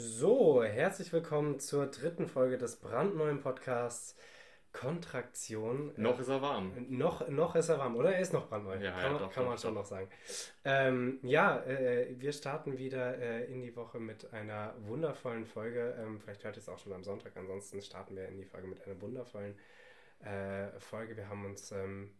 So, herzlich willkommen zur dritten Folge des brandneuen Podcasts Kontraktion. Noch ist er warm. Noch, noch ist er warm, oder? Er ist noch brandneu. Ja, kann ja, man, doch, kann doch, man schon doch. noch sagen. Ähm, ja, äh, wir starten wieder äh, in die Woche mit einer wundervollen Folge. Ähm, vielleicht hört ihr es auch schon am Sonntag. Ansonsten starten wir in die Folge mit einer wundervollen äh, Folge. Wir haben uns ähm,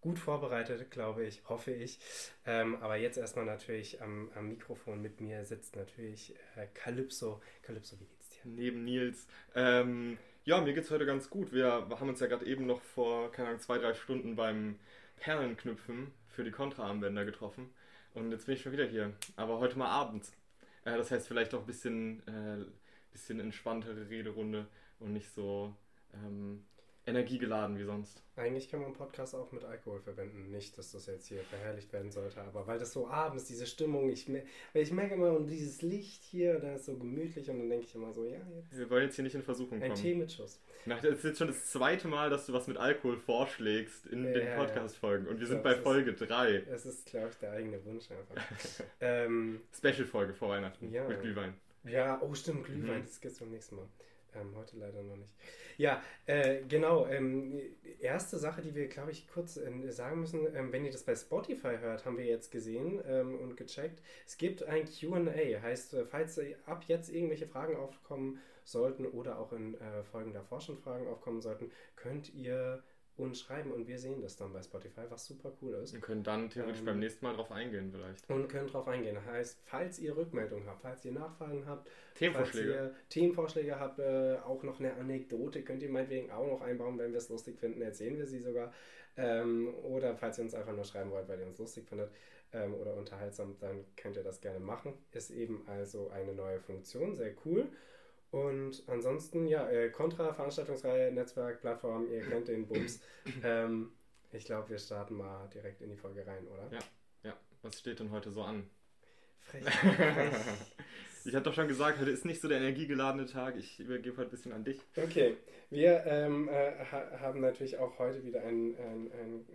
gut vorbereitet, glaube ich, hoffe ich. Ähm, aber jetzt erstmal natürlich am, am Mikrofon mit mir sitzt natürlich äh, Calypso. Calypso, wie geht's dir? Neben Nils. Ähm, ja, mir geht's heute ganz gut. Wir haben uns ja gerade eben noch vor, keine Ahnung, zwei, drei Stunden beim Perlenknüpfen für die Kontraarmbänder getroffen. Und jetzt bin ich schon wieder hier. Aber heute mal abends. Äh, das heißt vielleicht auch ein bisschen, äh, bisschen entspanntere Rederunde und nicht so ähm, energiegeladen wie sonst. Eigentlich kann man einen Podcast auch mit Alkohol verwenden. Nicht, dass das jetzt hier verherrlicht werden sollte, aber weil das so abends, diese Stimmung, ich, mer- ich merke immer, und dieses Licht hier, dann ist so gemütlich und dann denke ich immer so, ja, jetzt Wir wollen jetzt hier nicht in Versuchung ein kommen. Tee mit Schuss. Das ist jetzt schon das zweite Mal, dass du was mit Alkohol vorschlägst in Ja, den. Podcast-Folgen. Und wir sind bei Folge 3. Es ist, glaube ich, der eigene Wunsch einfach. ähm, Special-Folge vor Weihnachten Ja. mit Glühwein. ja, oh stimmt, Glühwein, Mhm. das gibt's beim nächsten Mal. Ähm, heute leider noch nicht. Ja, äh, genau. Ähm, erste Sache, die wir, glaube ich, kurz äh, sagen müssen, ähm, wenn ihr das bei Spotify hört, haben wir jetzt gesehen ähm, und gecheckt. Es gibt ein QA. Heißt, äh, falls ab jetzt irgendwelche Fragen aufkommen sollten oder auch in äh, Folgen davor schon Fragen aufkommen sollten, könnt ihr uns schreiben und wir sehen das dann bei Spotify, was super cool ist. Wir können dann theoretisch Ähm, beim nächsten Mal drauf eingehen vielleicht. Und könnt drauf eingehen. Heißt, falls ihr Rückmeldungen habt, falls ihr Nachfragen habt, Themenvorschläge. Falls ihr Themenvorschläge habt, äh, auch noch eine Anekdote, könnt ihr meinetwegen auch noch einbauen, wenn wir es lustig finden, erzählen wir sie sogar. Ähm, oder falls ihr uns einfach nur schreiben wollt, weil ihr uns lustig findet ähm, oder unterhaltsam, dann könnt ihr das gerne machen. Ist eben also eine neue Funktion, sehr cool. Und ansonsten, ja, äh, Kontra, Veranstaltungsreihe, Netzwerk, Plattform, ihr kennt den Bums. ähm, ich glaube, wir starten mal direkt in die Folge rein, oder? Ja. Ja, was steht denn heute so an? Frech, frech. Ich habe doch schon gesagt, heute ist nicht so der energiegeladene Tag. Ich übergebe heute ein bisschen an dich. Okay, wir ähm, äh, ha haben natürlich auch heute wieder einen, einen, einen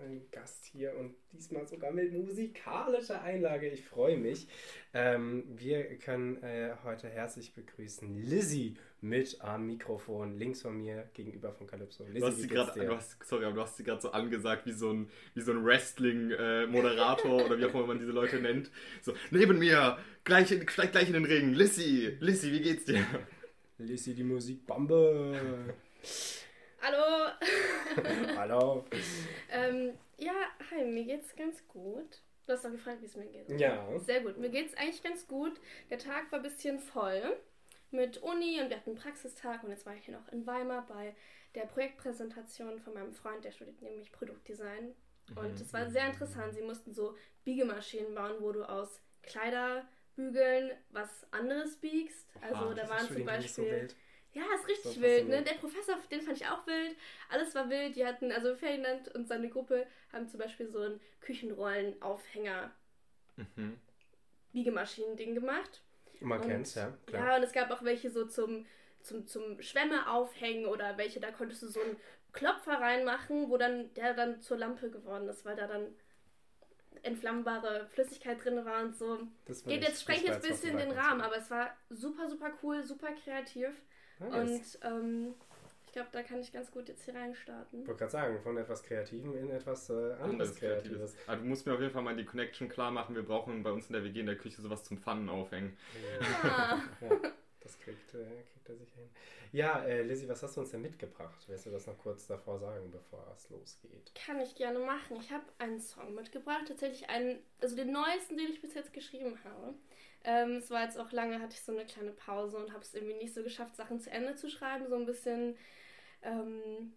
tollen Gast hier und diesmal sogar mit musikalischer Einlage. Ich freue mich. Ähm, wir können äh, heute herzlich begrüßen Lizzie mit am Mikrofon links von mir gegenüber von Calypso. Lizzie, Du hast sie gerade, sorry, aber du hast sie gerade so angesagt wie so ein, wie so ein Wrestling-Moderator oder wie auch immer man diese Leute nennt. So, neben mir, gleich, in- gleich, gleich in den Ring, Lissy, Lissy, wie geht's dir? Lizzie, die Musikbombe. Hallo! Hallo. ähm, ja, hi, mir geht's ganz gut. Du hast doch gefragt, wie es mir geht. Ja. Sehr gut, mir geht's eigentlich ganz gut. Der Tag war ein bisschen voll mit Uni und wir hatten einen Praxistag und jetzt war ich hier noch in Weimar bei der Projektpräsentation von meinem Freund, der studiert nämlich Produktdesign. Und es war sehr interessant. Sie mussten so Biegemaschinen bauen, wo du aus Kleiderbügeln was anderes biegst. Also Oha, da waren zum Beispiel. Ja, ist richtig So wild, ne? Der Professor, den fand ich auch wild. Alles war wild. Die hatten, also Ferdinand und seine Gruppe haben zum Beispiel so ein Küchenrollenaufhänger Mhm. Biegemaschinen-Ding gemacht. Man Und- kennt's, ja, klar. Ja, und es gab auch welche so zum, zum, zum Schwämme aufhängen oder welche, da konntest du so einen Klopfer reinmachen, wo dann der dann zur Lampe geworden ist, weil da dann entflammbare Flüssigkeit drin war und so. Das will Geht jetzt, spreng das war jetzt ein bisschen den. Rahmen, aber es war super, super cool, super kreativ. Nice. Und ähm, ich glaube, da kann ich ganz gut jetzt hier reinstarten. Ich wollte gerade sagen, von etwas Kreativem in etwas äh, anderes Anderes Kreatives. Kreatives. Aber du musst mir auf jeden Fall mal die Connection klar machen. Wir brauchen bei uns in der WG in der Küche sowas zum Pfannen aufhängen. Ah, Ja, das kriegt, äh, kriegt er sicher hin. Ja, äh, Lizzie, was hast du uns denn mitgebracht? Willst du das noch kurz davor sagen, bevor es losgeht? kann ich gerne machen. Ich habe einen Song mitgebracht, tatsächlich einen, also den neuesten, den ich bis jetzt geschrieben habe. Ähm, es war jetzt auch lange, hatte ich so eine kleine Pause und habe es irgendwie nicht so geschafft, Sachen zu Ende zu schreiben. So ein bisschen, ähm,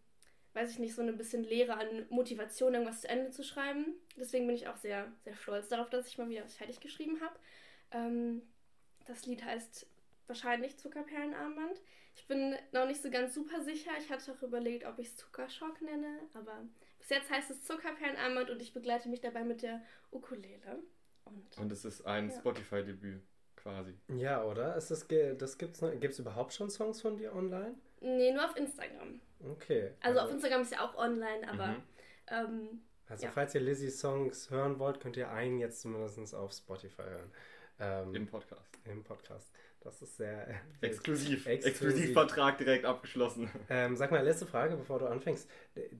weiß ich nicht, so ein bisschen Leere an Motivation, irgendwas zu Ende zu schreiben. Deswegen bin ich auch sehr, sehr stolz darauf, dass ich mal wieder was fertig geschrieben habe. Ähm, das Lied heißt wahrscheinlich Zuckerperlenarmband. Ich bin noch nicht so ganz super sicher. Ich hatte auch überlegt, ob ich es Zuckerschock nenne, aber bis jetzt heißt es Zuckerperlenarmband und ich begleite mich dabei mit der Ukulele. Und Und es ist ein Ja. Spotify-Debüt quasi. Ja, oder? Ist das, das gibt's noch, gibt's überhaupt schon Songs von dir online? nee, nur auf Instagram. Okay. Also auf Instagram ist ja auch online, aber Mhm. ähm, Also ja. falls ihr Lizzie Songs hören wollt, könnt ihr einen jetzt zumindest auf Spotify hören. Ähm, Im Podcast. Im Podcast. Das ist sehr äh, Exklusiv. Exklusiv. Exklusivvertrag direkt abgeschlossen. Ähm, sag mal, letzte Frage, bevor du anfängst.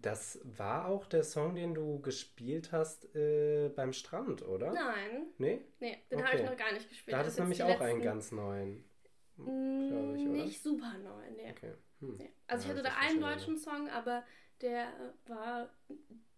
Das war auch der Song, den du gespielt hast äh, beim Strand, oder? Nein, Nee? nee, den habe ich Okay. noch gar nicht gespielt. Da hat Das es ist jetzt nämlich auch einen letzten- ganz neuen. Mm, glaub ich, oder? Nicht super neu, nee. Okay. Hm. nee. Also Ja, ich hatte da einen deutschen Song, aber der war,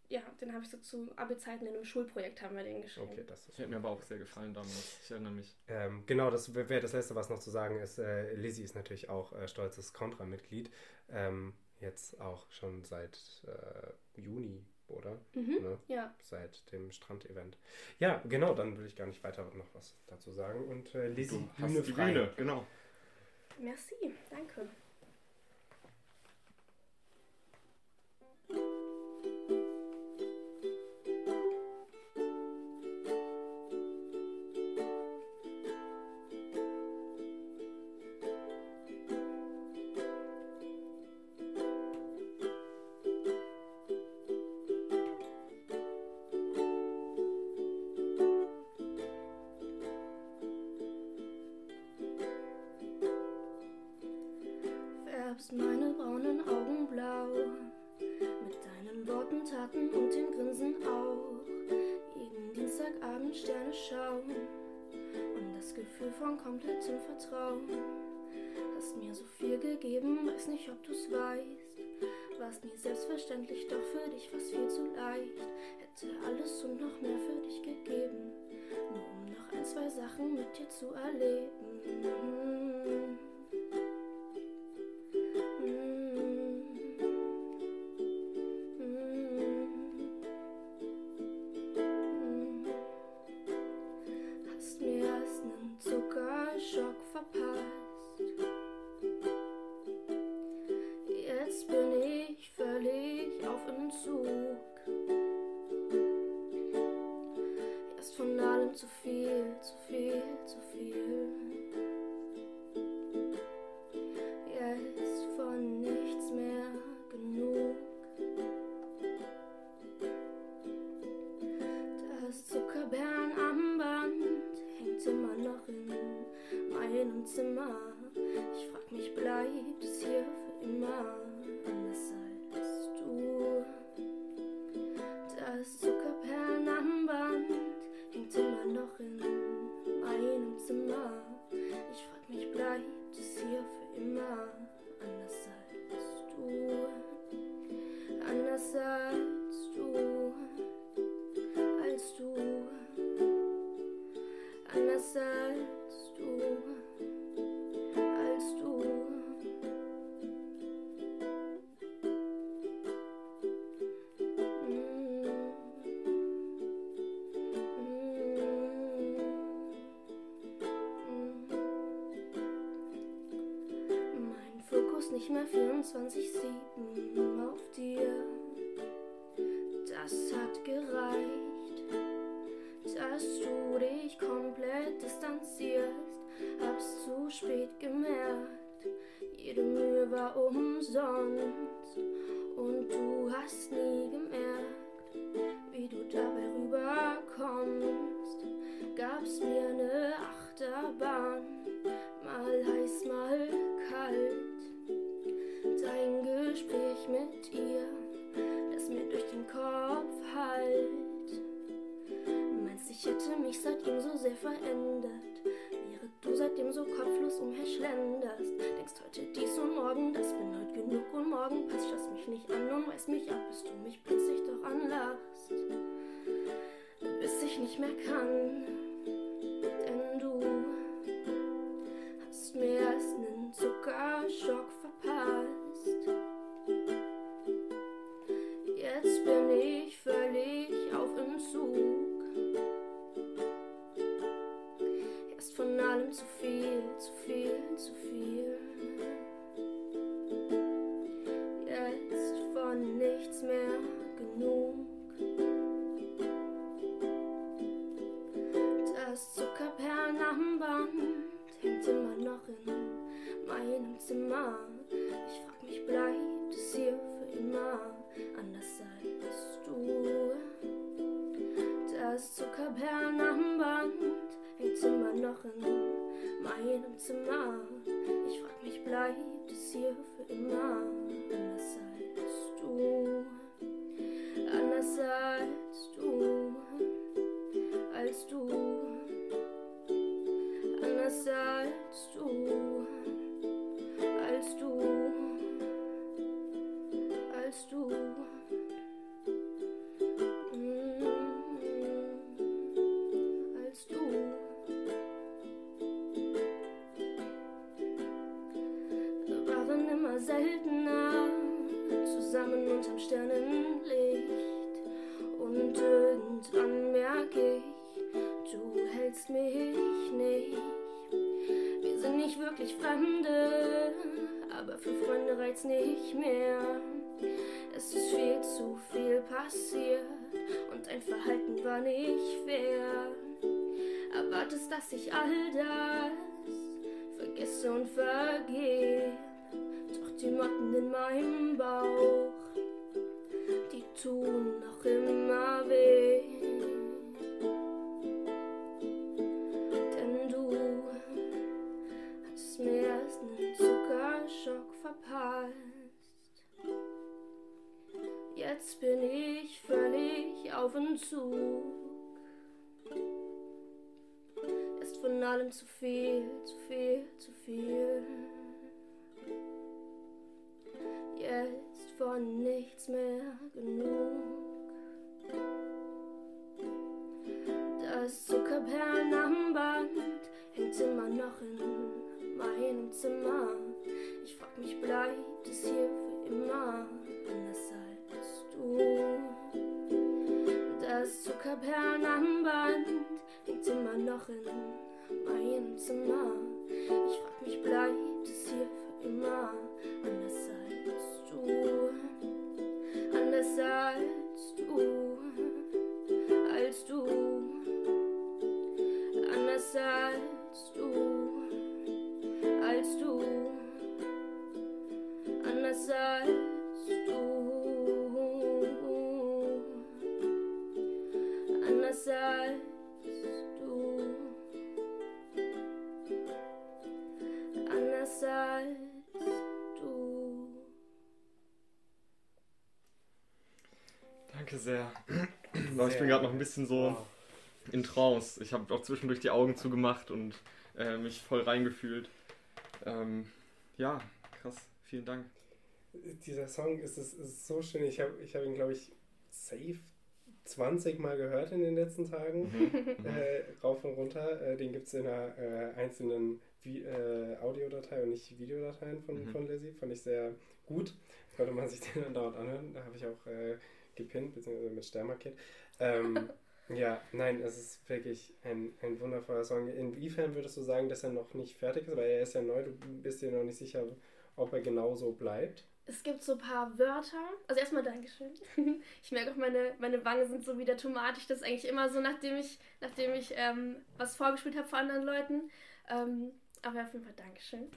ja, den habe ich so zu Abi-Zeiten in einem Schulprojekt haben wir den geschrieben. Okay, das ist Ich hätte mir aber auch sehr gefallen damals. Ich erinnere mich. Ähm, genau, das wäre das Letzte, was noch zu sagen ist. Äh, Lizzie ist natürlich auch äh, stolzes Contra-Mitglied. Ähm, jetzt auch schon seit äh, Juni, oder? Mhm. Ne? Ja, Seit dem Strandevent. Ja, genau, dann will ich gar nicht weiter noch was dazu sagen. Und äh, Lizzie, Du hast die frei. Bühne, genau. merci, danke. Warst nie selbstverständlich, doch für dich war's viel zu leicht. Hätte alles und noch mehr für dich gegeben. Nur um noch ein, zwei Sachen mit dir zu erleben. 24-7 auf dir. Das hat gereicht, dass du dich komplett distanzierst. Hab's zu spät gemerkt, jede Mühe war umsonst. Und du hast nie gemerkt, wie du dabei rüberkommst. Gab's mir ne Achterbahn, mal heiß, mal kalt. Dein Gespräch mit ihr, das mir durch den Kopf hallt. Meinst, ich hätte mich seitdem so sehr verändert? Wäre du seitdem so kopflos umherschlenderst? Denkst heute dies und morgen, das bin heute genug und morgen passt, schaust mich nicht an und weist mich ab, bis du mich plötzlich doch anlachst. Bis ich nicht mehr kann, denn du hast mir erst nen Zuckerschock verpasst. Jetzt bin ich völlig auf Entzug. Erst von allem zu viel, zu viel, zu viel. Jetzt von nichts mehr genug. Das Zuckerperlenarmband hängt immer noch in meinem Zimmer. Ich frag mich, bleibt es hier für immer anders als du? Das Zuckerperlenarmband hängt hängt immer noch in meinem Zimmer. Ich frag mich, bleibt es hier für immer? Anders zu viel, zu viel, zu viel. Jetzt von nichts mehr genug. Das Zuckerperlen am Band hängt immer noch in meinem Zimmer. Ich frag mich, bleibt es hier für immer? Anders als du. Das Zuckerperlen am Band hängt immer noch in meinem Zimmer. Ich frag mich, bleibt es hier für immer? Anders als du. Anders als du. Als du. Anders als du. Als du. Anders als du. Anders als du. Anders als du. Danke sehr. Boah, ich bin gerade noch ein bisschen so in Trance. Ich habe auch zwischendurch die Augen zugemacht und äh, mich voll reingefühlt. Ähm, ja, krass. Vielen Dank. Dieser Song ist, ist, ist so schön. Ich habe ich hab ihn, glaube ich, safe 20 Mal gehört in den letzten Tagen. Mhm. Äh, rauf und runter. Äh, den gibt es in einer äh, einzelnen Vi äh, Audiodatei und nicht Videodateien von, Mhm. von Lizzie. Fand ich sehr gut. Das konnte man sich den dann dauernd anhören. Da habe ich auch äh, gepinnt, beziehungsweise mit Stern markiert. Ähm, ja, nein, es ist wirklich ein, ein wundervoller Song. Inwiefern würdest du sagen, dass er noch nicht fertig ist? Weil er ist ja neu, du bist dir noch nicht sicher, ob er genauso bleibt. Es gibt so ein paar Wörter. Also erstmal Dankeschön. Ich merke auch, meine, meine Wangen sind so wieder tomatisch. Das ist eigentlich immer so, nachdem ich, nachdem ich ähm, was vorgespielt habe vor anderen Leuten. Ähm, aber auf jeden Fall Dankeschön.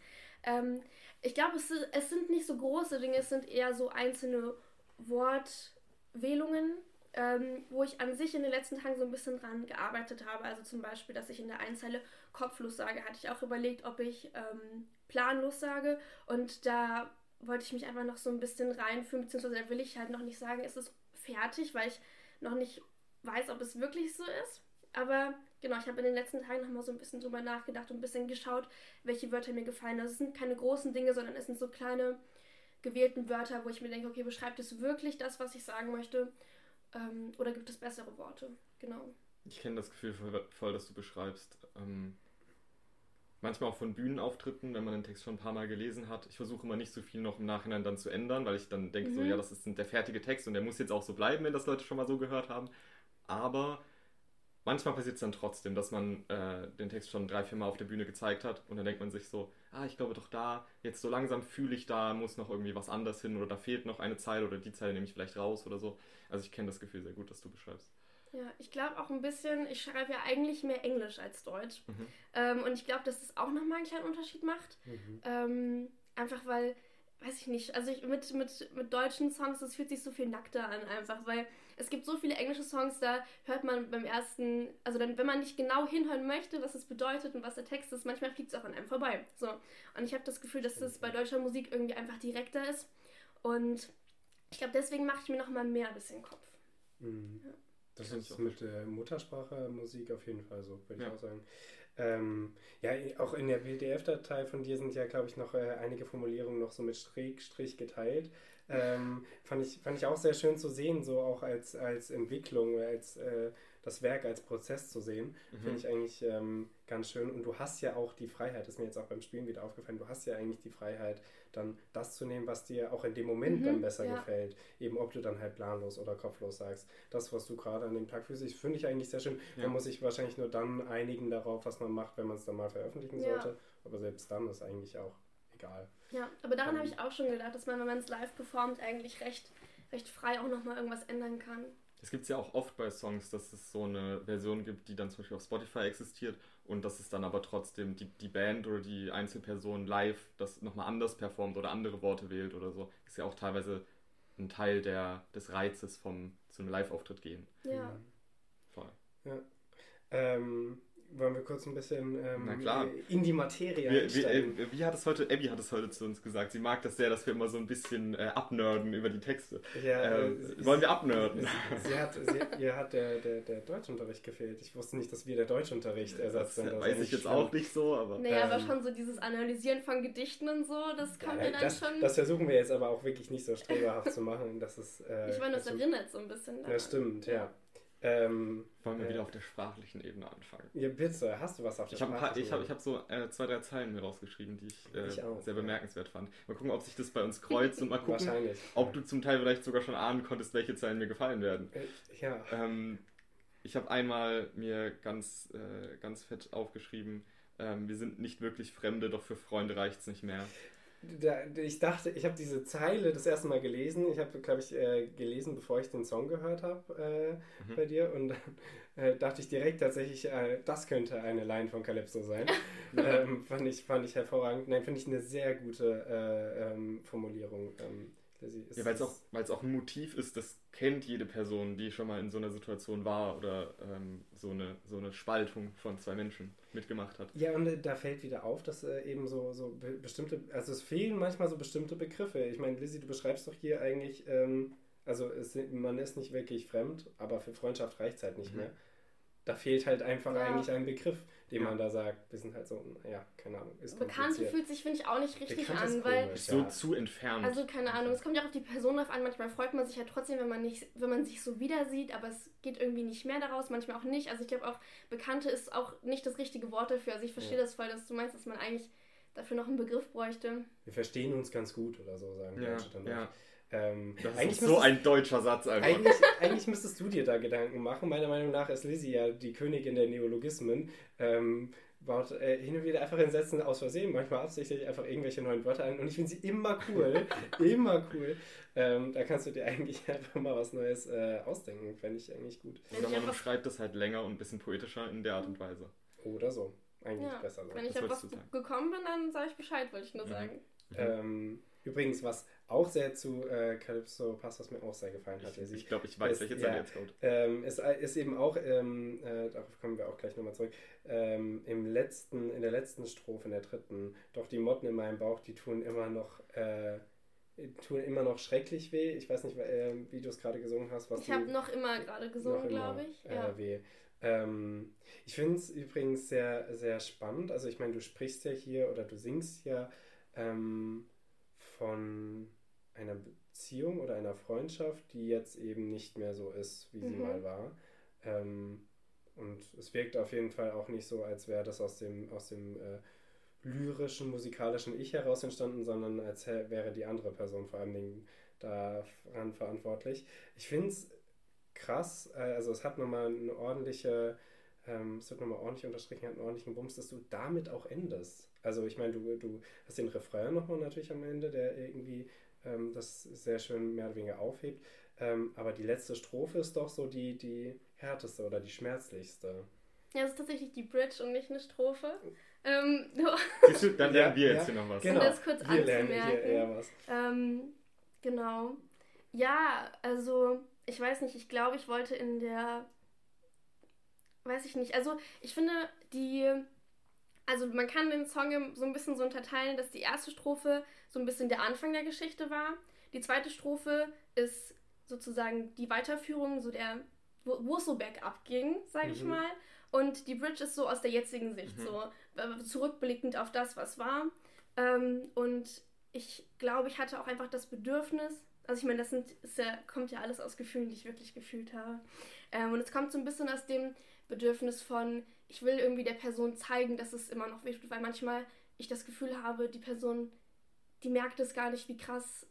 Ähm, ich glaube, es, es sind nicht so große Dinge, es sind eher so einzelne Wortwählungen, ähm, wo ich an sich in den letzten Tagen so ein bisschen dran gearbeitet habe. Also zum Beispiel, dass ich in der Einzeile kopflos sage, hatte ich auch überlegt, ob ich ähm, planlos sage. Und da wollte ich mich einfach noch so ein bisschen reinfühlen, beziehungsweise will ich halt noch nicht sagen, es ist fertig, weil ich noch nicht weiß, ob es wirklich so ist. Aber genau, ich habe in den letzten Tagen noch mal so ein bisschen drüber nachgedacht und ein bisschen geschaut, welche Wörter mir gefallen. Also es sind keine großen Dinge, sondern es sind so kleine gewählten Wörter, wo ich mir denke, okay, beschreibt es wirklich das, was ich sagen möchte? Ähm, oder gibt es bessere Worte? Genau. Ich kenne das Gefühl voll, voll, das du beschreibst. Ähm, manchmal auch von Bühnenauftritten, wenn man den Text schon ein paar Mal gelesen hat. Ich versuche immer nicht so viel noch im Nachhinein dann zu ändern, weil ich dann denke, so, Mhm. ja, das ist der fertige Text und der muss jetzt auch so bleiben, wenn das Leute schon mal so gehört haben. Aber manchmal passiert es dann trotzdem, dass man äh, den Text schon drei, vier Mal auf der Bühne gezeigt hat und dann denkt man sich so, ah, ich glaube doch da, jetzt so langsam fühle ich da, muss noch irgendwie was anderes hin oder da fehlt noch eine Zeile oder die Zeile nehme ich vielleicht raus oder so. Also ich kenne das Gefühl sehr gut, das du beschreibst. Ja, ich glaube auch ein bisschen, ich schreibe ja eigentlich mehr Englisch als Deutsch. Mhm. Ähm, und ich glaube, dass das auch nochmal einen kleinen Unterschied macht. Ähm, einfach weil, weiß ich nicht, also ich, mit, mit, mit deutschen Songs, das fühlt sich so viel nackter an, einfach, weil es gibt so viele englische Songs, da hört man beim ersten, also dann, wenn man nicht genau hinhören möchte, was es bedeutet und was der Text ist, manchmal fliegt es auch an einem vorbei. So. Und ich habe das Gefühl, dass das bei deutscher Musik irgendwie einfach direkter ist. Und ich glaube, deswegen mache ich mir noch mal mehr ein bisschen Kopf. Mhm. Ja. Das ist mit der Muttersprache Musik auf jeden Fall so, würde ja. ich auch sagen. Ähm, ja, auch in der PDF-Datei von dir sind ja, glaube ich, noch äh, einige Formulierungen noch so mit Strich geteilt. Ähm, fand, ich, fand ich auch sehr schön zu sehen, so auch als, als Entwicklung, als äh, das Werk als Prozess zu sehen, mhm. finde ich eigentlich ähm, ganz schön. Und du hast ja auch die Freiheit, ist mir jetzt auch beim Spielen wieder aufgefallen, du hast ja eigentlich die Freiheit, dann das zu nehmen, was dir auch in dem Moment mhm, dann besser ja. gefällt. Eben ob du dann halt planlos oder kopflos sagst. Das, was du gerade an dem Tag fühlst, finde ich eigentlich sehr schön. Ja. Man muss sich wahrscheinlich nur dann einigen darauf, was man macht, wenn man es dann mal veröffentlichen ja. sollte. Aber selbst dann ist eigentlich auch egal. Ja, aber daran ähm, habe ich auch schon gedacht, dass man, wenn man es live performt, eigentlich recht, recht frei auch nochmal irgendwas ändern kann. Es gibt es ja auch oft bei Songs, dass es so eine Version gibt, die dann zum Beispiel auf Spotify existiert und dass es dann aber trotzdem die, die Band oder die Einzelperson live das nochmal anders performt oder andere Worte wählt oder so. Ist ja auch teilweise ein Teil der, des Reizes vom zu einem Live-Auftritt gehen. Ja. Voll. Ja. Ähm, wollen wir kurz ein bisschen ähm, in die Materie wie, wie, äh, wie, hat es heute, Abby hat es heute zu uns gesagt, sie mag das sehr, dass wir immer so ein bisschen äh, abnörden über die Texte. Ja, ähm, äh, wollen wir abnörden? Sie, sie hat, sie, ihr hat der, der, der Deutschunterricht gefehlt. Ich wusste nicht, dass wir der Deutschunterricht ersetzt sind. Das weiß ich jetzt schlimm. auch nicht so, aber... Naja, ähm, aber schon so dieses Analysieren von Gedichten und so, das kommt ja, ja dann das, schon... Das versuchen wir jetzt aber auch wirklich nicht so streberhaft zu machen, dass es... Äh, ich meine, das erinnert so ein bisschen daran. Ja, stimmt, ja. Ähm, Wollen wir äh, wieder auf der sprachlichen Ebene anfangen? Ja, bitte. Hast du was auf der ich hab sprachlichen Ebene? Ich habe hab so äh, zwei, drei Zeilen mir rausgeschrieben, die ich, äh, ich auch, sehr bemerkenswert ja. fand. Mal gucken, ob sich das bei uns kreuzt und mal gucken, ob du zum Teil vielleicht sogar schon ahnen konntest, welche Zeilen mir gefallen werden. Äh, ja. Ähm, ich habe einmal mir ganz, äh, ganz fett aufgeschrieben, ähm, wir sind nicht wirklich Fremde, doch für Freunde reicht es nicht mehr da, ich dachte, ich habe diese Zeile das erste Mal gelesen. Ich habe, glaube ich, äh, gelesen, bevor ich den Song gehört habe äh, mhm. bei dir. Und dann äh, dachte ich direkt tatsächlich, äh, das könnte eine Line von Calypso sein. ähm, fand, ich, fand ich hervorragend. Nein, finde ich eine sehr gute äh, ähm, Formulierung. Ähm, ja, weil es auch, auch ein Motiv ist, das kennt jede Person, die schon mal in so einer Situation war oder ähm, so, eine, so eine Spaltung von zwei Menschen mitgemacht hat. Ja, und äh, da fällt wieder auf, dass äh, eben so, so be bestimmte, also es fehlen manchmal so bestimmte Begriffe. Ich meine, Lizzie, du beschreibst doch hier eigentlich, ähm, also es, man ist nicht wirklich fremd, aber für Freundschaft reicht es halt nicht mhm. mehr. Da fehlt halt einfach ja. eigentlich ein Begriff den ja. man da sagt. Wir sind halt so, ja, keine Ahnung. Ist Bekannte fühlt sich, finde ich, auch nicht richtig Bekannt an, weil. Komisch, so zu entfernt. Also, keine Ahnung, es kommt ja auch auf die Person drauf an. Manchmal freut man sich ja trotzdem, wenn man, nicht, wenn man sich so wieder sieht, aber es geht irgendwie nicht mehr daraus, manchmal auch nicht. Also, ich glaube auch, Bekannte ist auch nicht das richtige Wort dafür. Also, ich verstehe ja. das voll, dass du meinst, dass man eigentlich dafür noch einen Begriff bräuchte. Wir verstehen uns ganz gut oder so, sagen ja, Deutsche dann. Ja. Ähm, das ist so ein deutscher Satz einfach. Eigentlich, eigentlich müsstest du dir da Gedanken machen. Meiner Meinung nach ist Lizzie ja die Königin der Neologismen. Ähm, baut äh, hin und wieder einfach in Sätzen aus Versehen, manchmal absichtlich einfach irgendwelche neuen Wörter ein. Und ich finde sie immer cool. immer cool. Ähm, da kannst du dir eigentlich einfach mal was Neues äh, ausdenken. Fände ich eigentlich gut. Oder man schreibt das halt länger und ein bisschen poetischer in der Art und Weise. Oder so. Eigentlich ja. besser. So. Wenn ich auf was gekommen bin, dann sage ich Bescheid, wollte ich nur mhm. sagen. Mhm. Ähm, übrigens, was auch sehr zu äh, Calypso passt, was mir auch sehr gefallen hat. Ich, ich glaube, ich weiß, welche Zeit ja, jetzt kommt. Ähm, es ist eben auch, ähm, äh, darauf kommen wir auch gleich nochmal zurück, ähm, im letzten, in der letzten Strophe, in der dritten, doch die Motten in meinem Bauch, die tun immer noch, äh, tun immer noch schrecklich weh. Ich weiß nicht, äh, wie du es gerade gesungen hast. Was ich habe noch immer gerade gesungen, glaube ich. Äh, ja. weh. Ähm, ich finde es übrigens sehr, sehr spannend. Also ich meine, du sprichst ja hier oder du singst ja ähm, von einer Beziehung oder einer Freundschaft, die jetzt eben nicht mehr so ist, wie sie mhm. mal war. Ähm, und es wirkt auf jeden Fall auch nicht so, als wäre das aus dem, aus dem äh, lyrischen, musikalischen Ich heraus entstanden, sondern als wäre die andere Person vor allen Dingen daran verantwortlich. Ich finde es krass, äh, also es hat nochmal eine ordentliche, ähm, es wird nochmal ordentlich unterstrichen, hat einen ordentlichen Bums, dass du damit auch endest. Also ich meine, du, du hast den Refrain nochmal natürlich am Ende, der irgendwie ähm, das sehr schön mehr oder weniger aufhebt. Ähm, aber die letzte Strophe ist doch so die, die härteste oder die schmerzlichste. Ja, es ist tatsächlich die Bridge und nicht eine Strophe. Ähm, Siehst du, dann lernen wir jetzt hier noch was. Genau. Um das kurz wir lernen hier eher was. Ähm, genau. Ja, also ich weiß nicht, ich glaube, ich wollte in der, weiß ich nicht, also ich finde die, also man kann den Song so ein bisschen so unterteilen, dass die erste Strophe so ein bisschen der Anfang der Geschichte war. Die zweite Strophe ist sozusagen die Weiterführung, so der, wo, wo es so bergab ging, sage ich Mhm. mal. Und die Bridge ist so aus der jetzigen Sicht, Mhm. so äh, zurückblickend auf das, was war. Ähm, und ich glaube, ich hatte auch einfach das Bedürfnis, also ich meine, das sind, ja, kommt ja alles aus Gefühlen, die ich wirklich gefühlt habe. Ähm, und es kommt so ein bisschen aus dem Bedürfnis von, ich will irgendwie der Person zeigen, dass es immer noch wehtut, weil manchmal ich das Gefühl habe, die Person, die merkt es gar nicht, wie krass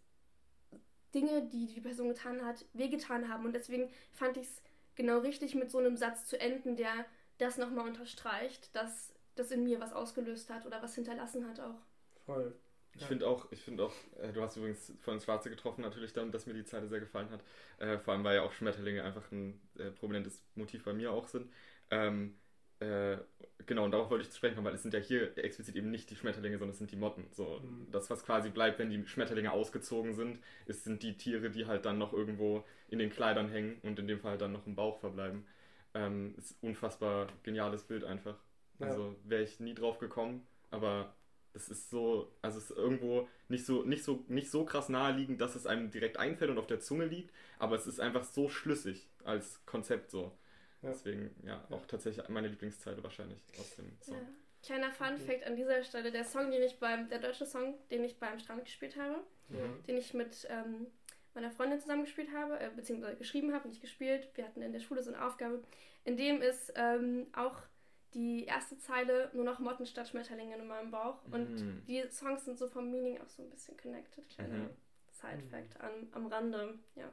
Dinge, die die Person getan hat, wehgetan haben. Und deswegen fand ich es genau richtig, mit so einem Satz zu enden, der das nochmal unterstreicht, dass das in mir was ausgelöst hat oder was hinterlassen hat auch. Voll. Ich Ja. finde auch, ich finde auch, äh, du hast übrigens von ins Schwarze getroffen natürlich dann, dass mir die Zeile sehr gefallen hat. Äh, vor allem, weil ja auch Schmetterlinge einfach ein äh, prominentes Motiv bei mir auch sind. Ähm, äh, genau, und darauf wollte ich zu sprechen kommen, weil es sind ja hier explizit eben nicht die Schmetterlinge, sondern es sind die Motten. So, Mhm. das, was quasi bleibt, wenn die Schmetterlinge ausgezogen sind, ist, sind die Tiere, die halt dann noch irgendwo in den Kleidern hängen und in dem Fall dann noch im Bauch verbleiben. Ähm, ist ein unfassbar geniales Bild einfach. Ja. Also wäre ich nie drauf gekommen, aber es ist so, also es ist irgendwo nicht so, nicht so, nicht so krass naheliegend, dass es einem direkt einfällt und auf der Zunge liegt, aber es ist einfach so schlüssig als Konzept so. Ja. Deswegen, ja, auch tatsächlich meine Lieblingszeile wahrscheinlich aus dem Song. Ja. Kleiner Fun Fact an dieser Stelle: Der Song, den ich beim, der deutsche Song, den ich beim Strand gespielt habe, Ja. den ich mit ähm, meiner Freundin zusammen gespielt habe, äh, beziehungsweise geschrieben habe, nicht gespielt. Wir hatten in der Schule so eine Aufgabe. In dem ist ähm, auch die erste Zeile nur noch Motten statt Schmetterlinge in meinem Bauch. Und Mhm. die Songs sind so vom Meaning auch so ein bisschen connected. Kleiner Mhm. Side-Fact an, am Rande. Ja.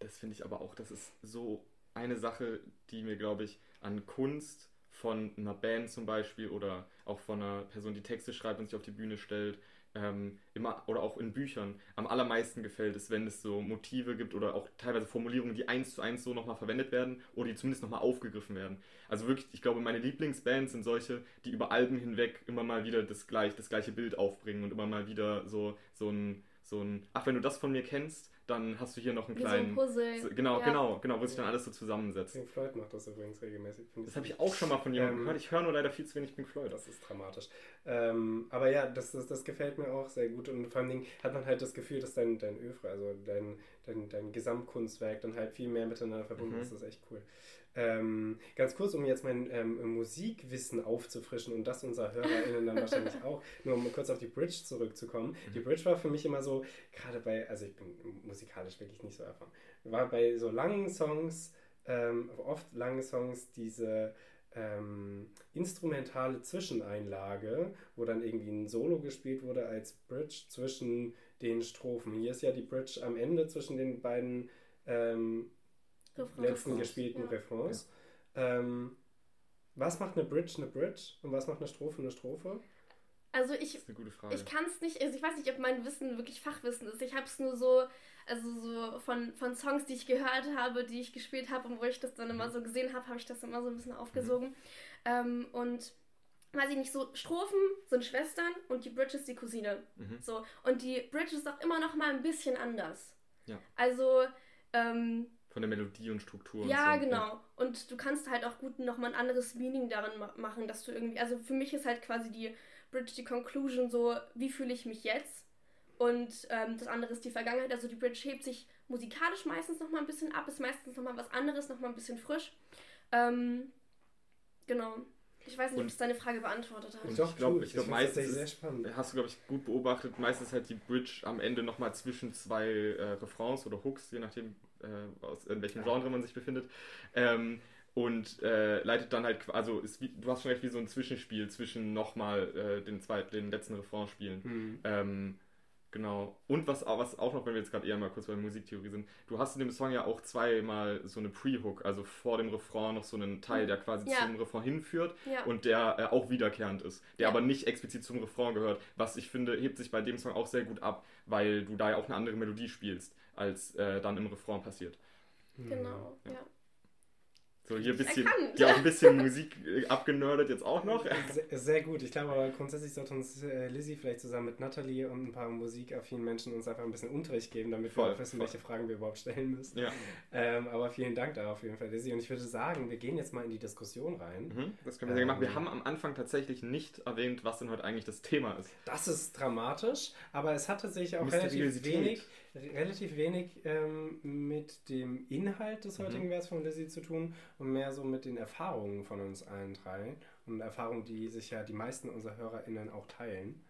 Das finde ich aber auch, das ist so eine Sache, die mir, glaube ich, an Kunst von einer Band zum Beispiel oder auch von einer Person, die Texte schreibt und sich auf die Bühne stellt, ähm, immer oder auch in Büchern am allermeisten gefällt, ist, wenn es so Motive gibt oder auch teilweise Formulierungen, die eins zu eins so nochmal verwendet werden oder die zumindest nochmal aufgegriffen werden. Also wirklich, ich glaube, meine Lieblingsbands sind solche, die über Alben hinweg immer mal wieder das, gleich, das gleiche Bild aufbringen und immer mal wieder so, so ein, so ein, ach, wenn du das von mir kennst, dann hast du hier noch einen Wie so ein kleinen. Puzzle. So, genau, ja. genau, genau, wo sich dann alles so zusammensetzt. Pink Floyd macht das übrigens regelmäßig. finde Das habe ich auch schon mal von jemandem Ähm, gehört. Ich höre nur leider viel zu wenig Pink Floyd. Das ist dramatisch. Ähm, aber ja, das, das, das gefällt mir auch sehr gut. Und vor allen Dingen hat man halt das Gefühl, dass dein, dein Övre, also dein, dein, dein Gesamtkunstwerk dann halt viel mehr miteinander verbunden Mhm. ist. Das ist echt cool. Ähm, ganz kurz, um jetzt mein ähm, Musikwissen aufzufrischen und das unser HörerInnen dann wahrscheinlich auch, nur um kurz auf die Bridge zurückzukommen. Die Bridge war für mich immer so, gerade bei, also ich bin musikalisch wirklich nicht so erfahren, war bei so langen Songs, ähm, oft langen Songs, diese ähm, instrumentale Zwischeneinlage, wo dann irgendwie ein Solo gespielt wurde als Bridge zwischen den Strophen. Hier ist ja die Bridge am Ende zwischen den beiden ähm, Refrains. letzten gespielten Ja. Refrains. Ähm, was macht eine Bridge eine Bridge und was macht eine Strophe eine Strophe? Also ich, Das ist eine gute Frage. ich kann es nicht, also ich weiß nicht, ob mein Wissen wirklich Fachwissen ist. Ich habe es nur so, also so von, von Songs, die ich gehört habe, die ich gespielt habe und wo ich das dann immer Mhm. so gesehen habe, habe ich das immer so ein bisschen aufgesogen. Ähm, und weiß ich nicht, so Strophen sind Schwestern und die Bridge ist die Cousine. Mhm. So. Und die Bridge ist auch immer noch mal ein bisschen anders. Ja. Also, ähm, Von der Melodie und Struktur. ja, und so. genau. Und du kannst halt auch gut nochmal ein anderes Meaning darin ma machen, dass du irgendwie, also für mich ist halt quasi die Bridge die Conclusion so, wie fühle ich mich jetzt? Und ähm, das andere ist die Vergangenheit. Also die Bridge hebt sich musikalisch meistens nochmal ein bisschen ab, ist meistens nochmal was anderes, nochmal ein bisschen frisch. Ähm, genau. Ich weiß nicht, ob Und- das deine Frage beantwortet hat. Doch, ich glaube, ich glaub, meistens sehr ist, spannend. hast du, glaube ich, gut beobachtet. Meistens halt die Bridge am Ende nochmal zwischen zwei äh, Refrains oder Hooks, je nachdem, äh, aus in welchem Genre man sich befindet. Ähm, und äh, leitet dann halt, also ist wie, du hast schon recht, wie so ein Zwischenspiel zwischen nochmal äh, den, zweiten, den letzten Refrain spielen. Hm. Ähm, genau. Und was, was auch noch, wenn wir jetzt gerade eher mal kurz bei Musiktheorie sind, du hast in dem Song ja auch zweimal so eine Pre-Hook, also vor dem Refrain noch so einen Teil, der quasi Ja. zum Refrain hinführt Ja. und der äh, auch wiederkehrend ist, der Ja. aber nicht explizit zum Refrain gehört, was ich finde, hebt sich bei dem Song auch sehr gut ab, weil du da ja auch eine andere Melodie spielst, als äh, dann im Refrain passiert. Genau, ja. So hier ein bisschen, die auch ein bisschen Musik äh, abgenördet jetzt auch noch. Sehr, sehr, gut. Ich glaube aber grundsätzlich sollte uns äh, Lizzie vielleicht zusammen mit Nathalie und ein paar musikaffinen Menschen uns einfach ein bisschen Unterricht geben, damit voll, wir auch wissen, voll. welche Fragen wir überhaupt stellen müssen. Ja. Ähm, aber vielen Dank da auf jeden Fall, Lizzie. Und ich würde sagen, wir gehen jetzt mal in die Diskussion rein. Mhm, das können wir sehr ähm, machen. Wir haben am Anfang tatsächlich nicht erwähnt, was denn heute eigentlich das Thema ist. Das ist dramatisch, aber es hat tatsächlich auch relativ wenig relativ wenig ähm, mit dem Inhalt des mhm. heutigen mhm. Werts von Lizzie zu tun und mehr so mit den Erfahrungen von uns allen drei und Erfahrungen, die sich ja die meisten unserer HörerInnen auch teilen.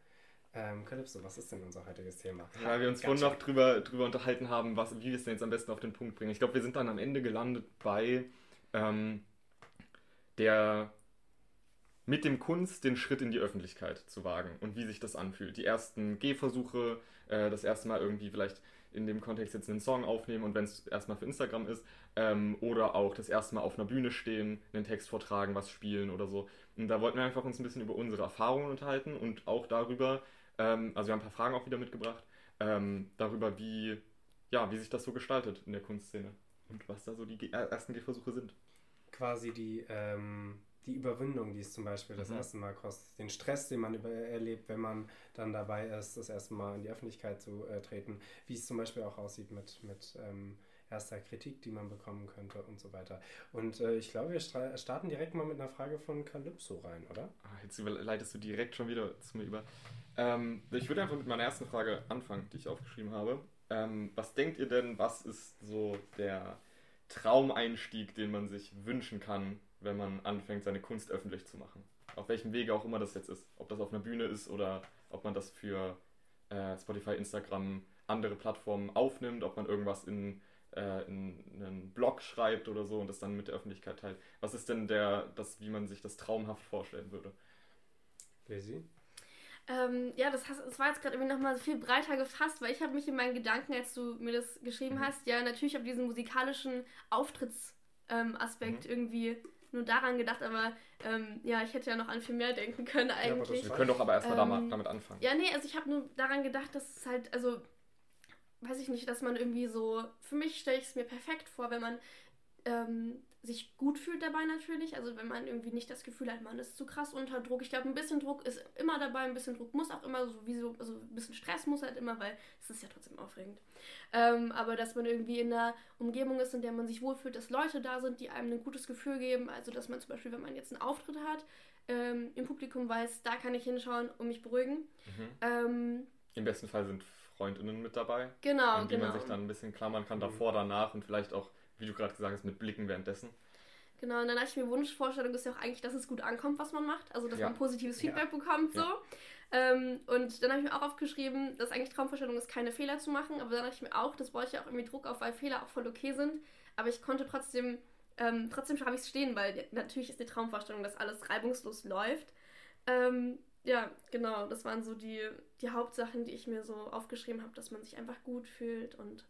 Ähm, Calypso, was ist denn unser heutiges Thema? Ja, wir uns vorhin noch drüber, drüber unterhalten haben, was, wie wir es denn jetzt am besten auf den Punkt bringen. Ich glaube, wir sind dann am Ende gelandet bei ähm, der mit dem Kunst den Schritt in die Öffentlichkeit zu wagen und wie sich das anfühlt. Die ersten Gehversuche, äh, das erste Mal irgendwie vielleicht in dem Kontext jetzt einen Song aufnehmen und wenn es erstmal für Instagram ist, ähm, oder auch das erste Mal auf einer Bühne stehen, einen Text vortragen, was spielen oder so. Und da wollten wir einfach uns ein bisschen über unsere Erfahrungen unterhalten und auch darüber, ähm, also wir haben ein paar Fragen auch wieder mitgebracht, ähm, darüber, wie, ja, wie sich das so gestaltet in der Kunstszene und was da so die ersten Gehversuche sind. Quasi die ähm, die Überwindung, die es zum Beispiel das mhm. erste Mal kostet, den Stress, den man über, erlebt, wenn man dann dabei ist, das erste Mal in die Öffentlichkeit zu äh, treten, wie es zum Beispiel auch aussieht mit, mit ähm, erster Kritik, die man bekommen könnte und so weiter. Und äh, ich glaube, wir starten direkt mal mit einer Frage von Calypso rein, oder? Ah, jetzt leitest du direkt schon wieder zu mir über. Ähm, ich würde einfach mit meiner ersten Frage anfangen, die ich aufgeschrieben habe. Ähm, was denkt ihr denn, was ist so der Traumeinstieg, den man sich wünschen kann wenn man anfängt, seine Kunst öffentlich zu machen. Auf welchem Wege auch immer das jetzt ist. Ob das auf einer Bühne ist oder ob man das für äh, Spotify, Instagram, andere Plattformen aufnimmt, ob man irgendwas in, äh, in einen Blog schreibt oder so und das dann mit der Öffentlichkeit teilt. Was ist denn der, das, wie man sich das traumhaft vorstellen würde? Daisy? Ähm, ja, das, hast, das war jetzt gerade irgendwie nochmal viel breiter gefasst, weil ich habe mich in meinen Gedanken, als du mir das geschrieben mhm. hast, ja natürlich auf diesen musikalischen Auftrittsaspekt ähm, mhm. irgendwie nur daran gedacht, aber ähm, ja, ich hätte ja noch an viel mehr denken können eigentlich. Ja, wir können doch aber erstmal ähm, damit anfangen. Ja, nee, also ich habe nur daran gedacht, dass es halt, also weiß ich nicht, dass man irgendwie so, für mich stelle ich es mir perfekt vor, wenn man ähm, sich gut fühlt dabei natürlich. Also wenn man irgendwie nicht das Gefühl hat, man ist zu krass unter Druck. Ich glaube, ein bisschen Druck ist immer dabei, ein bisschen Druck muss auch immer so, wie so, also ein bisschen Stress muss halt immer, weil es ist ja trotzdem aufregend. Ähm, aber dass man irgendwie in einer Umgebung ist, in der man sich wohlfühlt, dass Leute da sind, die einem ein gutes Gefühl geben. Also dass man zum Beispiel, wenn man jetzt einen Auftritt hat, ähm, im Publikum weiß, da kann ich hinschauen und mich beruhigen. Mhm. Ähm, Im besten Fall sind Freundinnen mit dabei. Genau, an die genau. man sich dann ein bisschen klammern kann, davor, danach und vielleicht auch wie du gerade gesagt hast, mit Blicken währenddessen. Genau, und dann dachte ich mir, Wunschvorstellung ist ja auch eigentlich, dass es gut ankommt, was man macht. Also, dass ja. man positives Feedback ja. bekommt, so. Ja. Ähm, und dann habe ich mir auch aufgeschrieben, dass eigentlich Traumvorstellung ist, keine Fehler zu machen. Aber dann dachte ich mir auch, das wollte ich auch irgendwie Druck auf, weil Fehler auch voll okay sind. Aber ich konnte trotzdem, ähm, trotzdem schreibe ich es stehen, weil natürlich ist die Traumvorstellung, dass alles reibungslos läuft. Ähm, ja, genau, das waren so die, die Hauptsachen, die ich mir so aufgeschrieben habe, dass man sich einfach gut fühlt und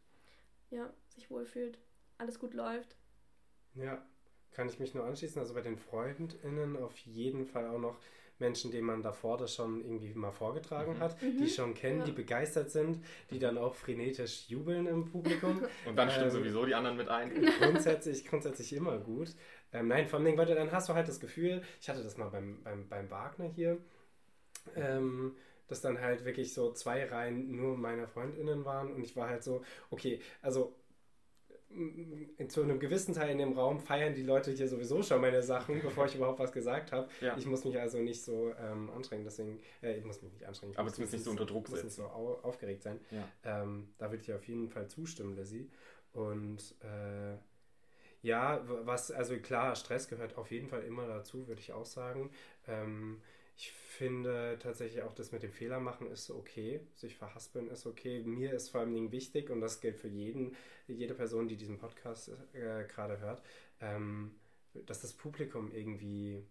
ja, sich wohlfühlt alles gut läuft. Ja, kann ich mich nur anschließen. Also bei den FreundInnen auf jeden Fall auch noch Menschen, denen man davor das schon irgendwie mal vorgetragen mhm. hat, mhm. die schon kennen, ja. die begeistert sind, die dann auch frenetisch jubeln im Publikum. Und dann stimmen ähm, sowieso die anderen mit ein. Grundsätzlich, grundsätzlich immer gut. Ähm, nein, vor allem, weil dann hast du halt das Gefühl, ich hatte das mal beim, beim, beim Wagner hier, ähm, dass dann halt wirklich so zwei Reihen nur meiner FreundInnen waren und ich war halt so, okay, also zu einem gewissen Teil in dem Raum feiern die Leute hier sowieso schon meine Sachen, bevor ich überhaupt was gesagt habe. Ja. Ich muss mich also nicht so ähm, anstrengen, deswegen, äh, ich muss mich nicht anstrengen. Aber zumindest nicht so unter Druck muss nicht so au aufgeregt sein. Ja. Ähm, da würde ich auf jeden Fall zustimmen, Lizzie. Und äh, ja, was, also klar, Stress gehört auf jeden Fall immer dazu, würde ich auch sagen. Ähm, ich finde tatsächlich auch das mit dem Fehler machen ist okay, sich verhaspeln ist okay. Mir ist vor allem wichtig und das gilt für jeden, jede Person, die diesen Podcast äh, gerade hört, ähm, dass das Publikum irgendwie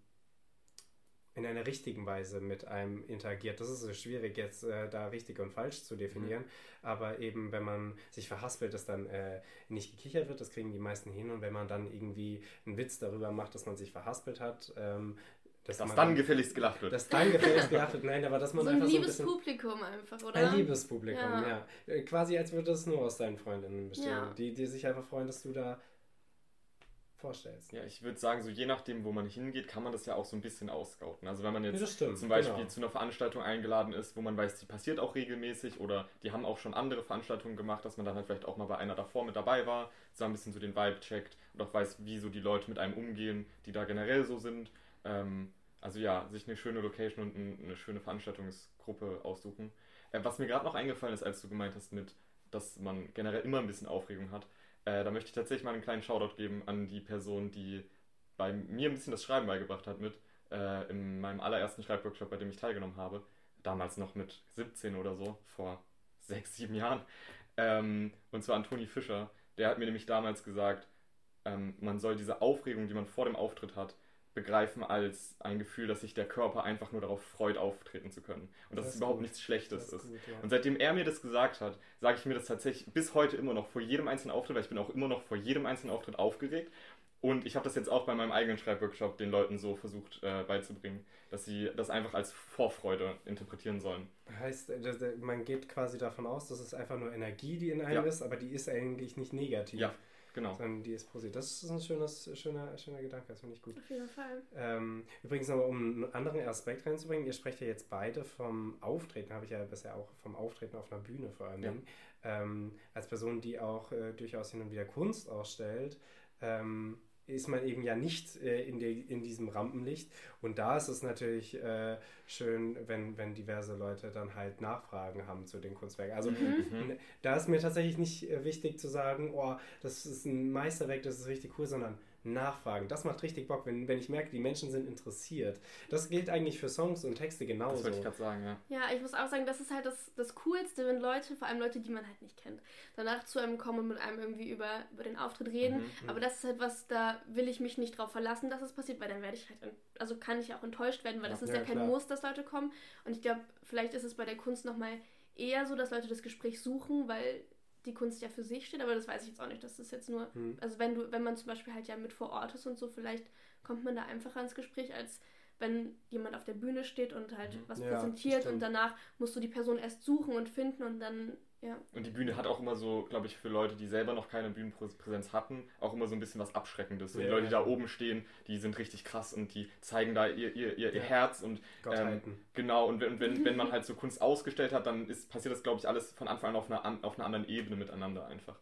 in einer richtigen Weise mit einem interagiert. Das ist so schwierig jetzt äh, da richtig und falsch zu definieren, mhm. aber eben wenn man sich verhaspelt, dass dann äh, nicht gekichert wird, das kriegen die meisten hin und wenn man dann irgendwie einen Witz darüber macht, dass man sich verhaspelt hat, ähm, dass, dass dann gefälligst gelacht wird. Dass dann gefälligst gelacht wird, nein, aber dass man so einfach so ein liebes Publikum einfach, oder? Ein liebes Publikum, ja. ja. Äh, quasi als würde es nur aus deinen Freundinnen bestehen, ja. die, die sich einfach freuen, dass du da vorstellst. Ja, ich würde sagen, so je nachdem, wo man hingeht, kann man das ja auch so ein bisschen ausscouten. Also wenn man jetzt Ja, stimmt, zum Beispiel genau. zu einer Veranstaltung eingeladen ist, wo man weiß, die passiert auch regelmäßig oder die haben auch schon andere Veranstaltungen gemacht, dass man dann halt vielleicht auch mal bei einer davor mit dabei war, so ein bisschen so den Vibe checkt und auch weiß, wie so die Leute mit einem umgehen, die da generell so sind. Ähm, also ja, sich eine schöne Location und ein- eine schöne Veranstaltungsgruppe aussuchen. Äh, was mir gerade noch eingefallen ist, als du gemeint hast, mit, dass man generell immer ein bisschen Aufregung hat, äh, da möchte ich tatsächlich mal einen kleinen Shoutout geben an die Person, die bei mir ein bisschen das Schreiben beigebracht hat mit äh, in meinem allerersten Schreibworkshop, bei dem ich teilgenommen habe. Damals noch mit 17 oder so, vor sechs, sieben Jahren. Ähm, und zwar an Toni Fischer. Der hat mir nämlich damals gesagt, ähm, man soll diese Aufregung, die man vor dem Auftritt hat, begreifen als ein Gefühl, dass sich der Körper einfach nur darauf freut, auftreten zu können. Und dass Das es überhaupt gut. nichts Schlechtes Das ist. ist gut, ja. Und seitdem er mir das gesagt hat, sage ich mir das tatsächlich bis heute immer noch vor jedem einzelnen Auftritt, weil ich bin auch immer noch vor jedem einzelnen Auftritt aufgeregt. Und ich habe das jetzt auch bei meinem eigenen Schreibworkshop den Leuten so versucht äh, beizubringen, dass sie das einfach als Vorfreude interpretieren sollen. Heißt, äh, äh, man geht quasi davon aus, dass es einfach nur Energie, die in einem Ja. ist, aber die ist eigentlich nicht negativ. Ja, genau. Sondern die ist positiv. Das ist ein schönes, schöner, schöner Gedanke, das finde ich gut. Auf jeden Fall. Ähm, übrigens nochmal, um einen anderen Aspekt reinzubringen, ihr sprecht ja jetzt beide vom Auftreten, habe ich ja bisher auch vom Auftreten auf einer Bühne vor allem. Ja. Ähm, als Person, die auch äh, durchaus hin und wieder Kunst ausstellt, ähm, ist man eben ja nicht äh, in, der, in diesem Rampenlicht. Und da ist es natürlich äh, schön, wenn, wenn diverse Leute dann halt Nachfragen haben zu den Kunstwerken. Also Mhm. N- Da ist mir tatsächlich nicht äh, wichtig zu sagen, oh, das ist ein Meisterwerk, das ist richtig cool, sondern nachfragen. Das macht richtig Bock, wenn, wenn ich merke, die Menschen sind interessiert. Das gilt eigentlich für Songs und Texte Das genauso. wollte ich gerade sagen, ja. Ja, ich muss auch sagen, das ist halt das, das Coolste, wenn Leute, vor allem Leute, die man halt nicht kennt, danach zu einem kommen und mit einem irgendwie über, über den Auftritt reden. Mhm. Aber das ist halt was, da will ich mich nicht drauf verlassen, dass es passiert, weil dann werde ich halt, also kann ich auch enttäuscht werden, weil Ja. das ist Ja, ja, kein klar. Muss, dass Leute kommen. Und ich glaube, vielleicht ist es bei der Kunst nochmal eher so, dass Leute das Gespräch suchen, weil die Kunst ja für sich steht, aber das weiß ich jetzt auch nicht. Das ist jetzt nur, Hm. also wenn du, wenn man zum Beispiel halt ja mit vor Ort ist und so, vielleicht kommt man da einfacher ins Gespräch, als wenn jemand auf der Bühne steht und halt Mhm. was Ja, präsentiert und danach musst du die Person erst suchen und finden und dann, ja. Und die Bühne hat auch immer so, glaube ich, für Leute, die selber noch keine Bühnenpräsenz hatten, auch immer so ein bisschen was Abschreckendes. So die Ja. Leute, die da oben stehen, die sind richtig krass und die zeigen da ihr, ihr, ihr, ihr Ja. Herz und Gottheiten. genau, und wenn, wenn, wenn man halt so Kunst ausgestellt hat, dann ist, passiert das, glaube ich, alles von Anfang an auf einer, an- auf einer anderen Ebene miteinander einfach.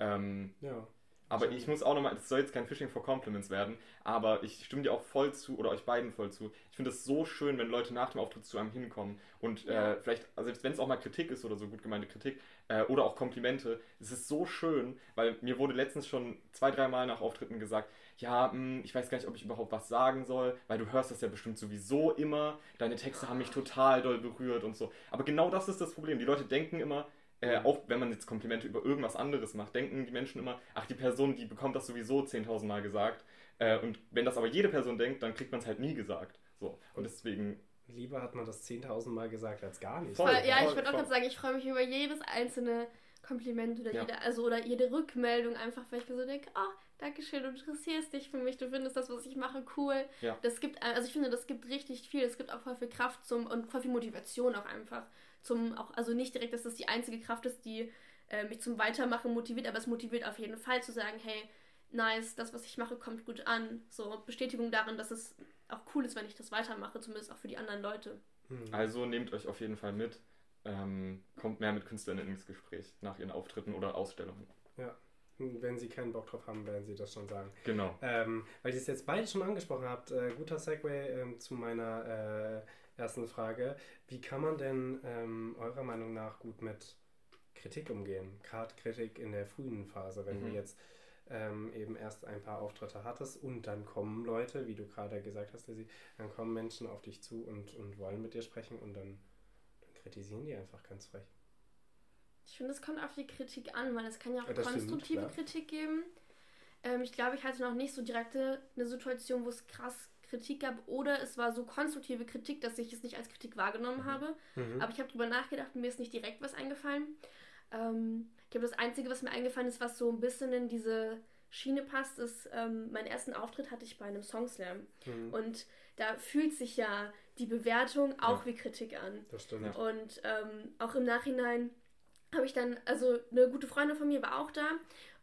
Ähm, ja. Aber ich muss auch nochmal, das soll jetzt kein Fishing for Compliments werden, aber ich stimme dir auch voll zu, oder euch beiden voll zu. Ich finde es so schön, wenn Leute nach dem Auftritt zu einem hinkommen und Ja. äh, vielleicht, also selbst wenn es auch mal Kritik ist oder so gut gemeinte Kritik, äh, oder auch Komplimente, es ist so schön, weil mir wurde letztens schon zwei, dreimal nach Auftritten gesagt, ja, mh, ich weiß gar nicht, ob ich überhaupt was sagen soll, weil du hörst das ja bestimmt sowieso immer, deine Texte haben mich total doll berührt und so. Aber genau das ist das Problem. Die Leute denken immer, äh, auch wenn man jetzt Komplimente über irgendwas anderes macht, denken die Menschen immer, ach, die Person, die bekommt das sowieso 10.000 Mal gesagt. Äh, und wenn das aber jede Person denkt, dann kriegt man es halt nie gesagt. So. Und deswegen, Lieber hat man das 10.000 Mal gesagt als gar nicht. Voll. Voll, ja, ich voll, würde auch gerade sagen, ich freue mich über jedes einzelne Kompliment oder Ja. jede, also oder jede Rückmeldung, einfach weil ich mir so denke, oh, Dankeschön, du interessierst dich für mich, du findest das, was ich mache, cool. Ja. Das gibt, also ich finde, das gibt richtig viel. Es gibt auch voll viel Kraft zum und voll viel Motivation auch einfach. Zum auch, also nicht direkt, dass das die einzige Kraft ist, die äh, mich zum Weitermachen motiviert, aber es motiviert auf jeden Fall zu sagen, hey, nice, das, was ich mache, kommt gut an. So Bestätigung darin, dass es auch cool ist, wenn ich das weitermache, zumindest auch für die anderen Leute. Hm. also nehmt euch auf jeden Fall mit. Ähm, kommt mehr mit KünstlerInnen ins Gespräch nach ihren Auftritten oder Ausstellungen. Wenn sie keinen Bock drauf haben, werden sie das schon sagen. Genau. Ähm, weil ihr es jetzt beide schon angesprochen habt, äh, guter Segway ähm, zu meiner äh, ersten Frage. Wie kann man denn ähm, eurer Meinung nach gut mit Kritik umgehen? Gerade Kritik in der frühen Phase, wenn Mhm. du jetzt ähm, eben erst ein paar Auftritte hattest und dann kommen Leute, wie du gerade gesagt hast, Lizzie, dann kommen Menschen auf dich zu und, und wollen mit dir sprechen und dann, dann kritisieren die einfach ganz frech. Ich finde, es kommt auf die Kritik an, weil es kann ja auch das stimmt, konstruktive klar. Kritik geben. Ähm, ich glaube, ich hatte noch nicht so direkte eine Situation, wo es krass Kritik gab oder es war so konstruktive Kritik, dass ich es nicht als Kritik wahrgenommen Mhm. habe. Mhm. Aber ich habe drüber nachgedacht und mir ist nicht direkt was eingefallen. Ähm, ich glaube, das Einzige, was mir eingefallen ist, was so ein bisschen in diese Schiene passt, ist, ähm, meinen ersten Auftritt hatte ich bei einem Songslam. Mhm. Und da fühlt sich ja die Bewertung auch Ja. wie Kritik an. Das stimmt. Ja. Und ähm, auch im Nachhinein habe ich dann, also eine gute Freundin von mir war auch da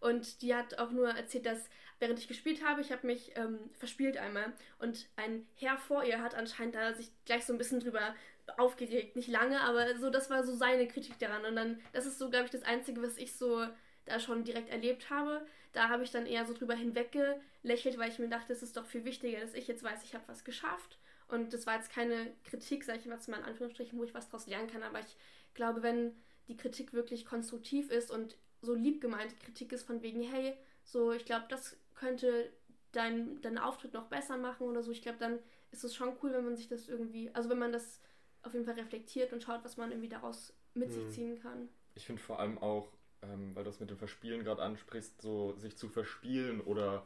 und die hat auch nur erzählt, dass während ich gespielt habe, ich habe mich ähm, verspielt einmal und ein Herr vor ihr hat anscheinend da sich gleich so ein bisschen drüber aufgeregt. Nicht lange, aber so, das war so seine Kritik daran. Und dann, das ist so, glaube ich, das Einzige, was ich so da schon direkt erlebt habe. Da habe ich dann eher so drüber hinweggelächelt, weil ich mir dachte, es ist doch viel wichtiger, dass ich jetzt weiß, ich habe was geschafft. Und das war jetzt keine Kritik, sage ich mal in Anführungsstrichen, wo ich was daraus lernen kann. Aber ich glaube, wenn die Kritik wirklich konstruktiv ist und so lieb gemeinte Kritik ist von wegen, hey, so, ich glaube, das könnte dein, deinen Auftritt noch besser machen oder so. Ich glaube, dann ist es schon cool, wenn man sich das irgendwie, also wenn man das auf jeden Fall reflektiert und schaut, was man irgendwie daraus mit sich mhm. ziehen kann. Ich finde vor allem auch, ähm, weil du das mit dem Verspielen gerade ansprichst, so sich zu verspielen oder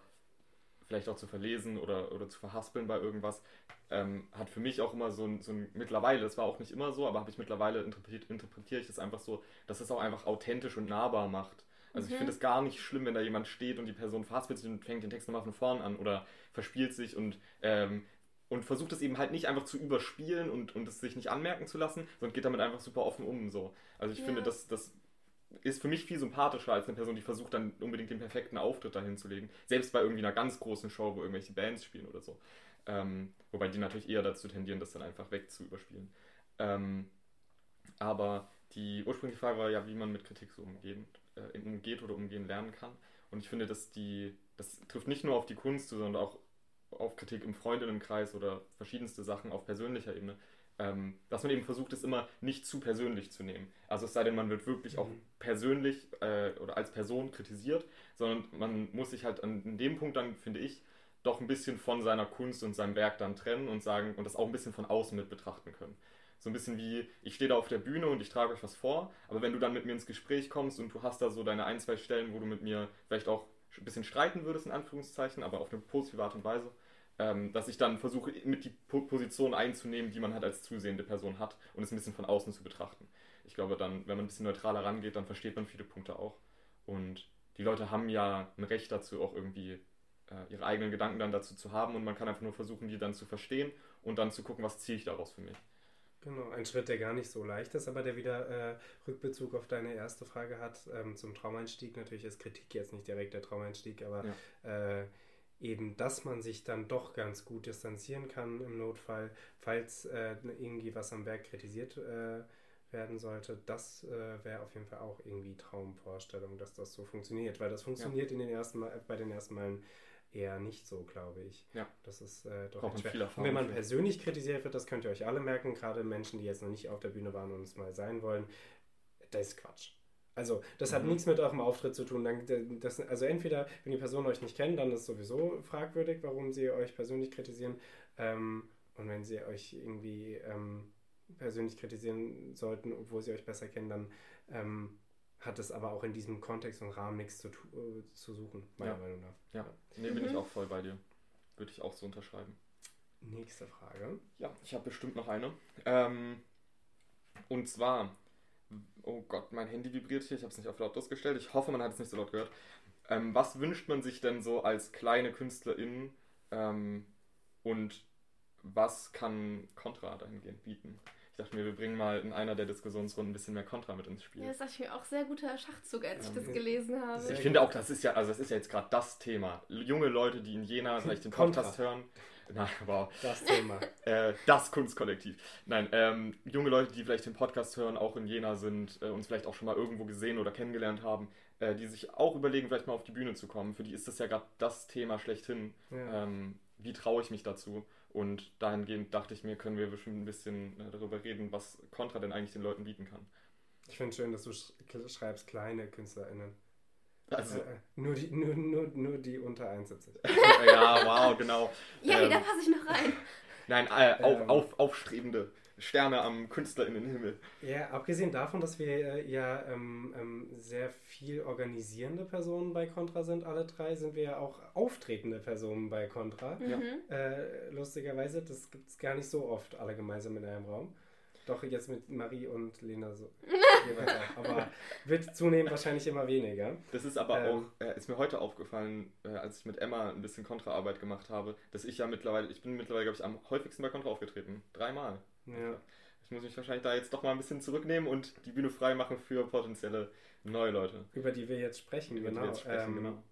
vielleicht auch zu verlesen oder, oder zu verhaspeln bei irgendwas, ähm, hat für mich auch immer so ein, so ein, mittlerweile, das war auch nicht immer so, aber habe ich mittlerweile interpretiert, interpretiere ich das einfach so, dass es auch einfach authentisch und nahbar macht. Also mhm. ich finde es gar nicht schlimm, wenn da jemand steht und die Person sich und fängt den Text nochmal von vorn an oder verspielt sich und, ähm, und versucht es eben halt nicht einfach zu überspielen und, und es sich nicht anmerken zu lassen, sondern geht damit einfach super offen um. So. Also ich ja. finde, das, das ist für mich viel sympathischer als eine Person, die versucht dann unbedingt den perfekten Auftritt dahin zu legen. Selbst bei irgendwie einer ganz großen Show, wo irgendwelche Bands spielen oder so. Ähm, wobei die natürlich eher dazu tendieren, das dann einfach weg zu überspielen. Ähm, aber die ursprüngliche Frage war ja, wie man mit Kritik so umgehen, äh, umgeht oder umgehen lernen kann. Und ich finde, dass die, das trifft nicht nur auf die Kunst zu, sondern auch auf Kritik im Freundinnenkreis oder verschiedenste Sachen auf persönlicher Ebene, ähm, dass man eben versucht, es immer nicht zu persönlich zu nehmen. Also es sei denn, man wird wirklich auch mhm. persönlich äh, oder als Person kritisiert, sondern man muss sich halt an dem Punkt dann, finde ich, doch ein bisschen von seiner Kunst und seinem Werk dann trennen und sagen und das auch ein bisschen von außen mit betrachten können. So ein bisschen wie, ich stehe da auf der Bühne und ich trage euch was vor, aber wenn du dann mit mir ins Gespräch kommst und du hast da so deine ein, zwei Stellen, wo du mit mir vielleicht auch ein bisschen streiten würdest, in Anführungszeichen, aber auf eine positive Art und Weise, ähm, dass ich dann versuche, mit die Position einzunehmen, die man halt als zusehende Person hat und es ein bisschen von außen zu betrachten. Ich glaube dann, wenn man ein bisschen neutraler rangeht, dann versteht man viele Punkte auch. Und die Leute haben ja ein Recht dazu, auch irgendwie äh, ihre eigenen Gedanken dann dazu zu haben und man kann einfach nur versuchen, die dann zu verstehen und dann zu gucken, was ziehe ich daraus für mich. Genau, ein Schritt, der gar nicht so leicht ist, aber der wieder äh, Rückbezug auf deine erste Frage hat ähm, zum Traumeinstieg. Natürlich ist Kritik jetzt nicht direkt der Traumeinstieg, aber ja. äh, eben, dass man sich dann doch ganz gut distanzieren kann im Notfall, falls äh, irgendwie was am Werk kritisiert äh, werden sollte, das äh, wäre auf jeden Fall auch irgendwie Traumvorstellung, dass das so funktioniert, weil das funktioniert ja. in den ersten Mal, bei den ersten Malen eher nicht so, glaube ich. Ja. Das ist äh, doch Braucht schwer. Und wenn man für. persönlich kritisiert wird, das könnt ihr euch alle merken, gerade Menschen, die jetzt noch nicht auf der Bühne waren und es mal sein wollen, das ist Quatsch. Also, das mhm. hat nichts mit eurem Auftritt zu tun. Das, also, entweder, wenn die Person euch nicht kennt, dann ist es sowieso fragwürdig, warum sie euch persönlich kritisieren. Ähm, und wenn sie euch irgendwie ähm, persönlich kritisieren sollten, obwohl sie euch besser kennen, dann ähm, hat es aber auch in diesem Kontext und Rahmen nichts zu, äh, zu suchen, meiner ja. Meinung nach. Ja, nee, bin mhm. ich auch voll bei dir. Würde ich auch so unterschreiben. Nächste Frage. Ja, ich habe bestimmt noch eine. Ähm, und zwar, oh Gott, mein Handy vibriert hier, ich habe es nicht auf lautlos gestellt. Ich hoffe, man hat es nicht so laut gehört. Ähm, was wünscht man sich denn so als kleine Künstlerin ähm, und was kann Contra dahingehend bieten? Ich dachte mir, wir bringen mal in einer der Diskussionsrunden ein bisschen mehr Kontra mit ins Spiel. Ja, das dachte ich mir auch sehr guter Schachzug, als ich das gelesen habe. Ich finde auch, das ist ja, also das ist ja jetzt gerade das Thema. Junge Leute, die in Jena vielleicht den Podcast hören. Nein, wow. Das Thema. äh, das Kunstkollektiv. Nein, ähm, junge Leute, die vielleicht den Podcast hören, auch in Jena sind, äh, uns vielleicht auch schon mal irgendwo gesehen oder kennengelernt haben, äh, die sich auch überlegen, vielleicht mal auf die Bühne zu kommen. Für die ist das ja gerade das Thema schlechthin. Ja. Ähm, wie traue ich mich dazu? Und dahingehend dachte ich mir, können wir bestimmt ein bisschen äh, darüber reden, was Contra denn eigentlich den Leuten bieten kann. Ich finde es schön, dass du schreibst kleine KünstlerInnen. Also, äh, nur, die, nur, nur, nur die unter 71. ja, wow, genau. Ja, ähm, da passe ich noch rein. Nein, äh, auf, ähm, auf, aufstrebende. Sterne am KünstlerInnenhimmel. Ja, abgesehen davon, dass wir äh, ja ähm, ähm, sehr viel organisierende Personen bei Contra sind, alle drei, sind wir ja auch auftretende Personen bei Contra. Mhm. Äh, lustigerweise, das gibt es gar nicht so oft, alle gemeinsam in einem Raum. Doch jetzt mit Marie und Lena so. aber wird zunehmend wahrscheinlich immer weniger. Das ist aber ähm, auch, äh, ist mir heute aufgefallen, äh, als ich mit Emma ein bisschen Kontraarbeit gemacht habe, dass ich ja mittlerweile, ich bin mittlerweile, glaube ich, am häufigsten bei Kontra aufgetreten. Dreimal. Ja. Ich muss mich wahrscheinlich da jetzt doch mal ein bisschen zurücknehmen und die Bühne frei machen für potenzielle neue Leute. Über die wir jetzt sprechen, Über die genau. wir jetzt sprechen, ähm, genau.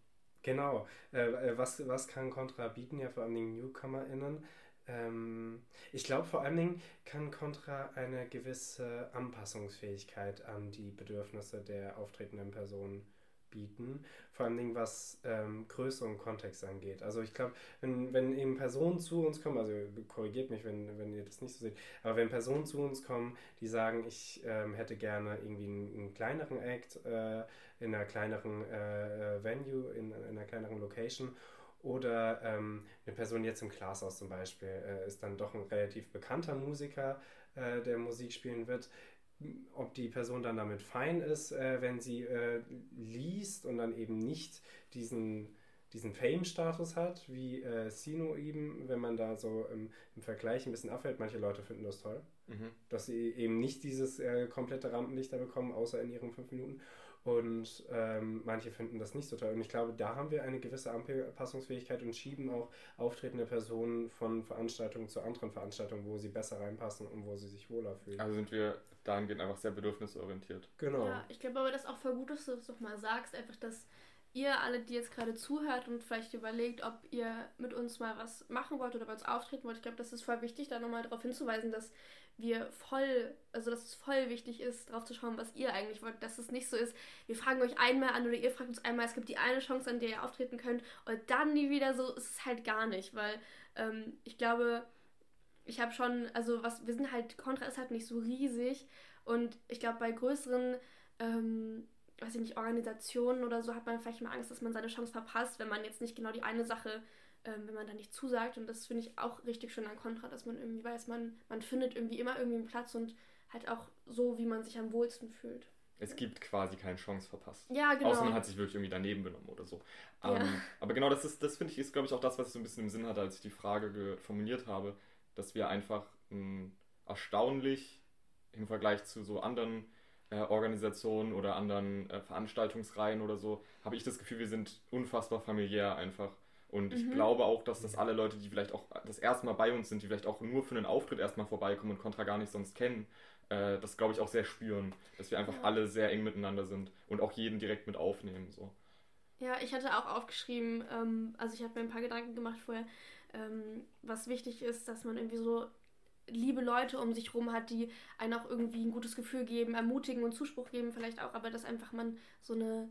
Genau. Äh, äh, was, was kann Contra bieten? Ja, vor allem den NewcomerInnen. Ähm, ich glaube, vor allen Dingen kann Contra eine gewisse Anpassungsfähigkeit an die Bedürfnisse der auftretenden Personen bieten. Vor allen Dingen, was ähm, Größe und Kontext angeht. Also ich glaube, wenn, wenn eben Personen zu uns kommen, also korrigiert mich, wenn, wenn ihr das nicht so seht, aber wenn Personen zu uns kommen, die sagen, ich ähm, hätte gerne irgendwie einen, einen kleineren Act äh, in einer kleineren äh, äh, Venue, in, in einer kleineren Location oder ähm, eine Person jetzt im Glashaus zum Beispiel äh, ist dann doch ein relativ bekannter Musiker, äh, der Musik spielen wird. Ob die Person dann damit fein ist, äh, wenn sie äh, liest und dann eben nicht diesen, diesen Fame-Status hat, wie äh, Sino eben, wenn man da so im, im Vergleich ein bisschen abfällt. Manche Leute finden das toll, Mhm. dass sie eben nicht dieses äh, komplette Rampenlicht da bekommen, außer in ihren fünf Minuten. Und ähm, manche finden das nicht so toll. Und ich glaube, da haben wir eine gewisse Anpassungsfähigkeit und schieben auch auftretende Personen von Veranstaltung zu anderen Veranstaltungen, wo sie besser reinpassen und wo sie sich wohler fühlen. Also sind wir dahingehend einfach sehr bedürfnisorientiert. genau. Ja, ich glaube aber, das ist auch voll gut, dass du das doch mal sagst. Einfach, dass ihr alle, die jetzt gerade zuhört und vielleicht überlegt, ob ihr mit uns mal was machen wollt oder bei uns auftreten wollt. Ich glaube, das ist voll wichtig, da nochmal darauf hinzuweisen, dass wir voll, also dass es voll wichtig ist, drauf zu schauen, was ihr eigentlich wollt. Dass es nicht so ist, wir fragen euch einmal an oder ihr fragt uns einmal, es gibt die eine Chance, an der ihr auftreten könnt und dann nie wieder so, ist es halt gar nicht, weil ähm, ich glaube, ich habe schon, also was, wir sind halt, Contra ist halt nicht so riesig und ich glaube, bei größeren, ähm, weiß ich nicht, Organisationen oder so hat man vielleicht mal Angst, dass man seine Chance verpasst, wenn man jetzt nicht genau die eine Sache, ähm, wenn man da nicht zusagt. Und das finde ich auch richtig schön an Contra, dass man irgendwie weiß, man, man findet irgendwie immer irgendwie einen Platz und halt auch so, wie man sich am wohlsten fühlt. Es gibt quasi keine Chance verpasst. Ja, genau. Außer man hat sich wirklich irgendwie daneben benommen oder so. Ja. Ähm, aber genau das ist, das finde ich, ist, glaube ich, auch das, was ich so ein bisschen im Sinn hatte, als ich die Frage ge- formuliert habe, dass wir einfach mh, erstaunlich im Vergleich zu so anderen äh, Organisationen oder anderen äh, Veranstaltungsreihen oder so, habe ich das Gefühl, wir sind unfassbar familiär einfach. Und ich Mhm. glaube auch, dass das alle Leute, die vielleicht auch das erste Mal bei uns sind, die vielleicht auch nur für einen Auftritt erstmal vorbeikommen und Contra gar nicht sonst kennen, äh, das glaube ich auch sehr spüren, dass wir einfach Ja. alle sehr eng miteinander sind und auch jeden direkt mit aufnehmen. So. Ja, ich hatte auch aufgeschrieben, ähm, also ich habe mir ein paar Gedanken gemacht vorher, ähm, was wichtig ist, dass man irgendwie so liebe Leute um sich rum hat, die einen auch irgendwie ein gutes Gefühl geben, ermutigen und Zuspruch geben vielleicht auch, aber dass einfach man so eine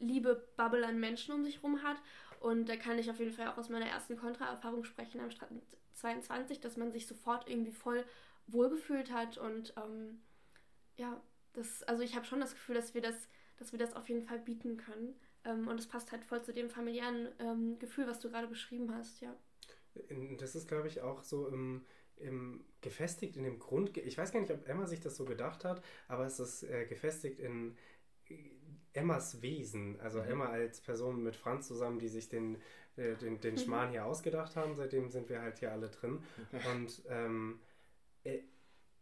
liebe Bubble an Menschen um sich rum hat. Und da kann ich auf jeden Fall auch aus meiner ersten Kontra-Erfahrung sprechen am Strand 22, dass man sich sofort irgendwie voll wohlgefühlt hat und ähm, ja, das, also ich habe schon das Gefühl, dass wir das, dass wir das auf jeden Fall bieten können. Ähm, und es passt halt voll zu dem familiären ähm, Gefühl, was du gerade beschrieben hast, ja. Das ist, glaube ich, auch so im, im gefestigt in dem Grund. Ich weiß gar nicht, ob Emma sich das so gedacht hat, aber es ist äh, gefestigt in Emmas Wesen. Also Mhm. Emma als Person mit Franz zusammen, die sich den, äh, den, den Mhm. Schmarrn hier ausgedacht haben. Seitdem sind wir halt hier alle drin. Und ähm, äh,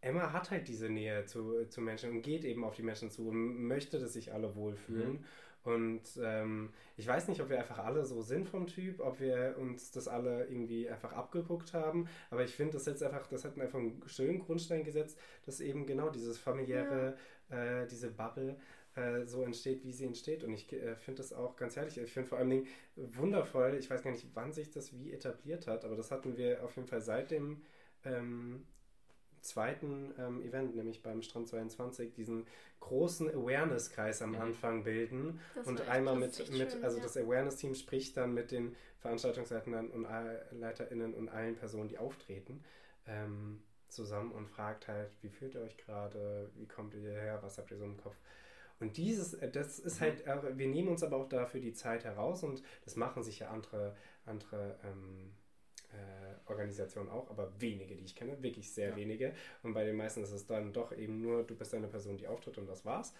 Emma hat halt diese Nähe zu, zu Menschen und geht eben auf die Menschen zu und möchte, dass sich alle wohlfühlen. Und ähm, ich weiß nicht, ob wir einfach alle so sind vom Typ, ob wir uns das alle irgendwie einfach abgeguckt haben. Aber ich finde, das jetzt einfach, das hat einfach einen schönen Grundstein gesetzt, dass eben genau dieses familiäre, äh, diese Bubble äh, so entsteht, wie sie entsteht. Und ich äh, finde das auch ganz herrlich. Ich finde vor allen Dingen wundervoll, ich weiß gar nicht, wann sich das wie etabliert hat, aber das hatten wir auf jeden Fall seit dem ähm, zweiten ähm, Event, nämlich beim Strand 22, diesen großen Awareness-Kreis am Mhm. Anfang bilden. Das und einmal mit, mit schön, also ja. das Awareness-Team spricht dann mit den Veranstaltungsleitern und LeiterInnen und allen Personen, die auftreten, ähm, zusammen und fragt halt, wie fühlt ihr euch gerade, wie kommt ihr hierher, was habt ihr so im Kopf? Und dieses, äh, das ist Mhm. halt, äh, wir nehmen uns aber auch dafür die Zeit heraus und das machen sich ja andere, andere ähm, äh, Organisationen auch, aber wenige, die ich kenne, wirklich sehr Ja. wenige. Und bei den meisten ist es dann doch eben nur, du bist eine Person, die auftritt und das war's.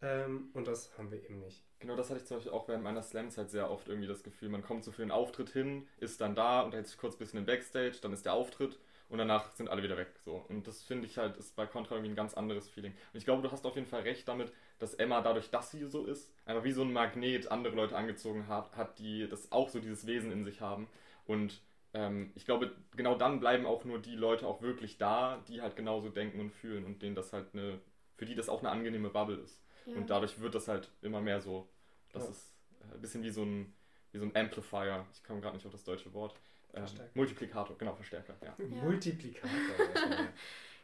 Ähm, und das haben wir eben nicht. Genau, das hatte ich zum Beispiel auch während meiner Slams sehr oft irgendwie das Gefühl, man kommt so für den Auftritt hin, ist dann da, unterhält sich kurz ein bisschen im Backstage, dann ist der Auftritt und danach sind alle wieder weg. So. Und das finde ich halt, ist bei Contra irgendwie ein ganz anderes Feeling. Und ich glaube, du hast auf jeden Fall recht damit, dass Emma dadurch, dass sie so ist, einfach wie so ein Magnet andere Leute angezogen hat, hat die das auch so dieses Wesen in sich haben. Und ähm, ich glaube, genau dann bleiben auch nur die Leute auch wirklich da, die halt genauso denken und fühlen und denen das halt eine, für die das auch eine angenehme Bubble ist. Ja. Und dadurch wird das halt immer mehr so. Das Ja. ist äh, ein bisschen wie so ein, wie so ein Amplifier. Ich komme gerade nicht auf das deutsche Wort. Verstärker. Multiplikator, genau, Verstärker, ja. Ja. Multiplikator.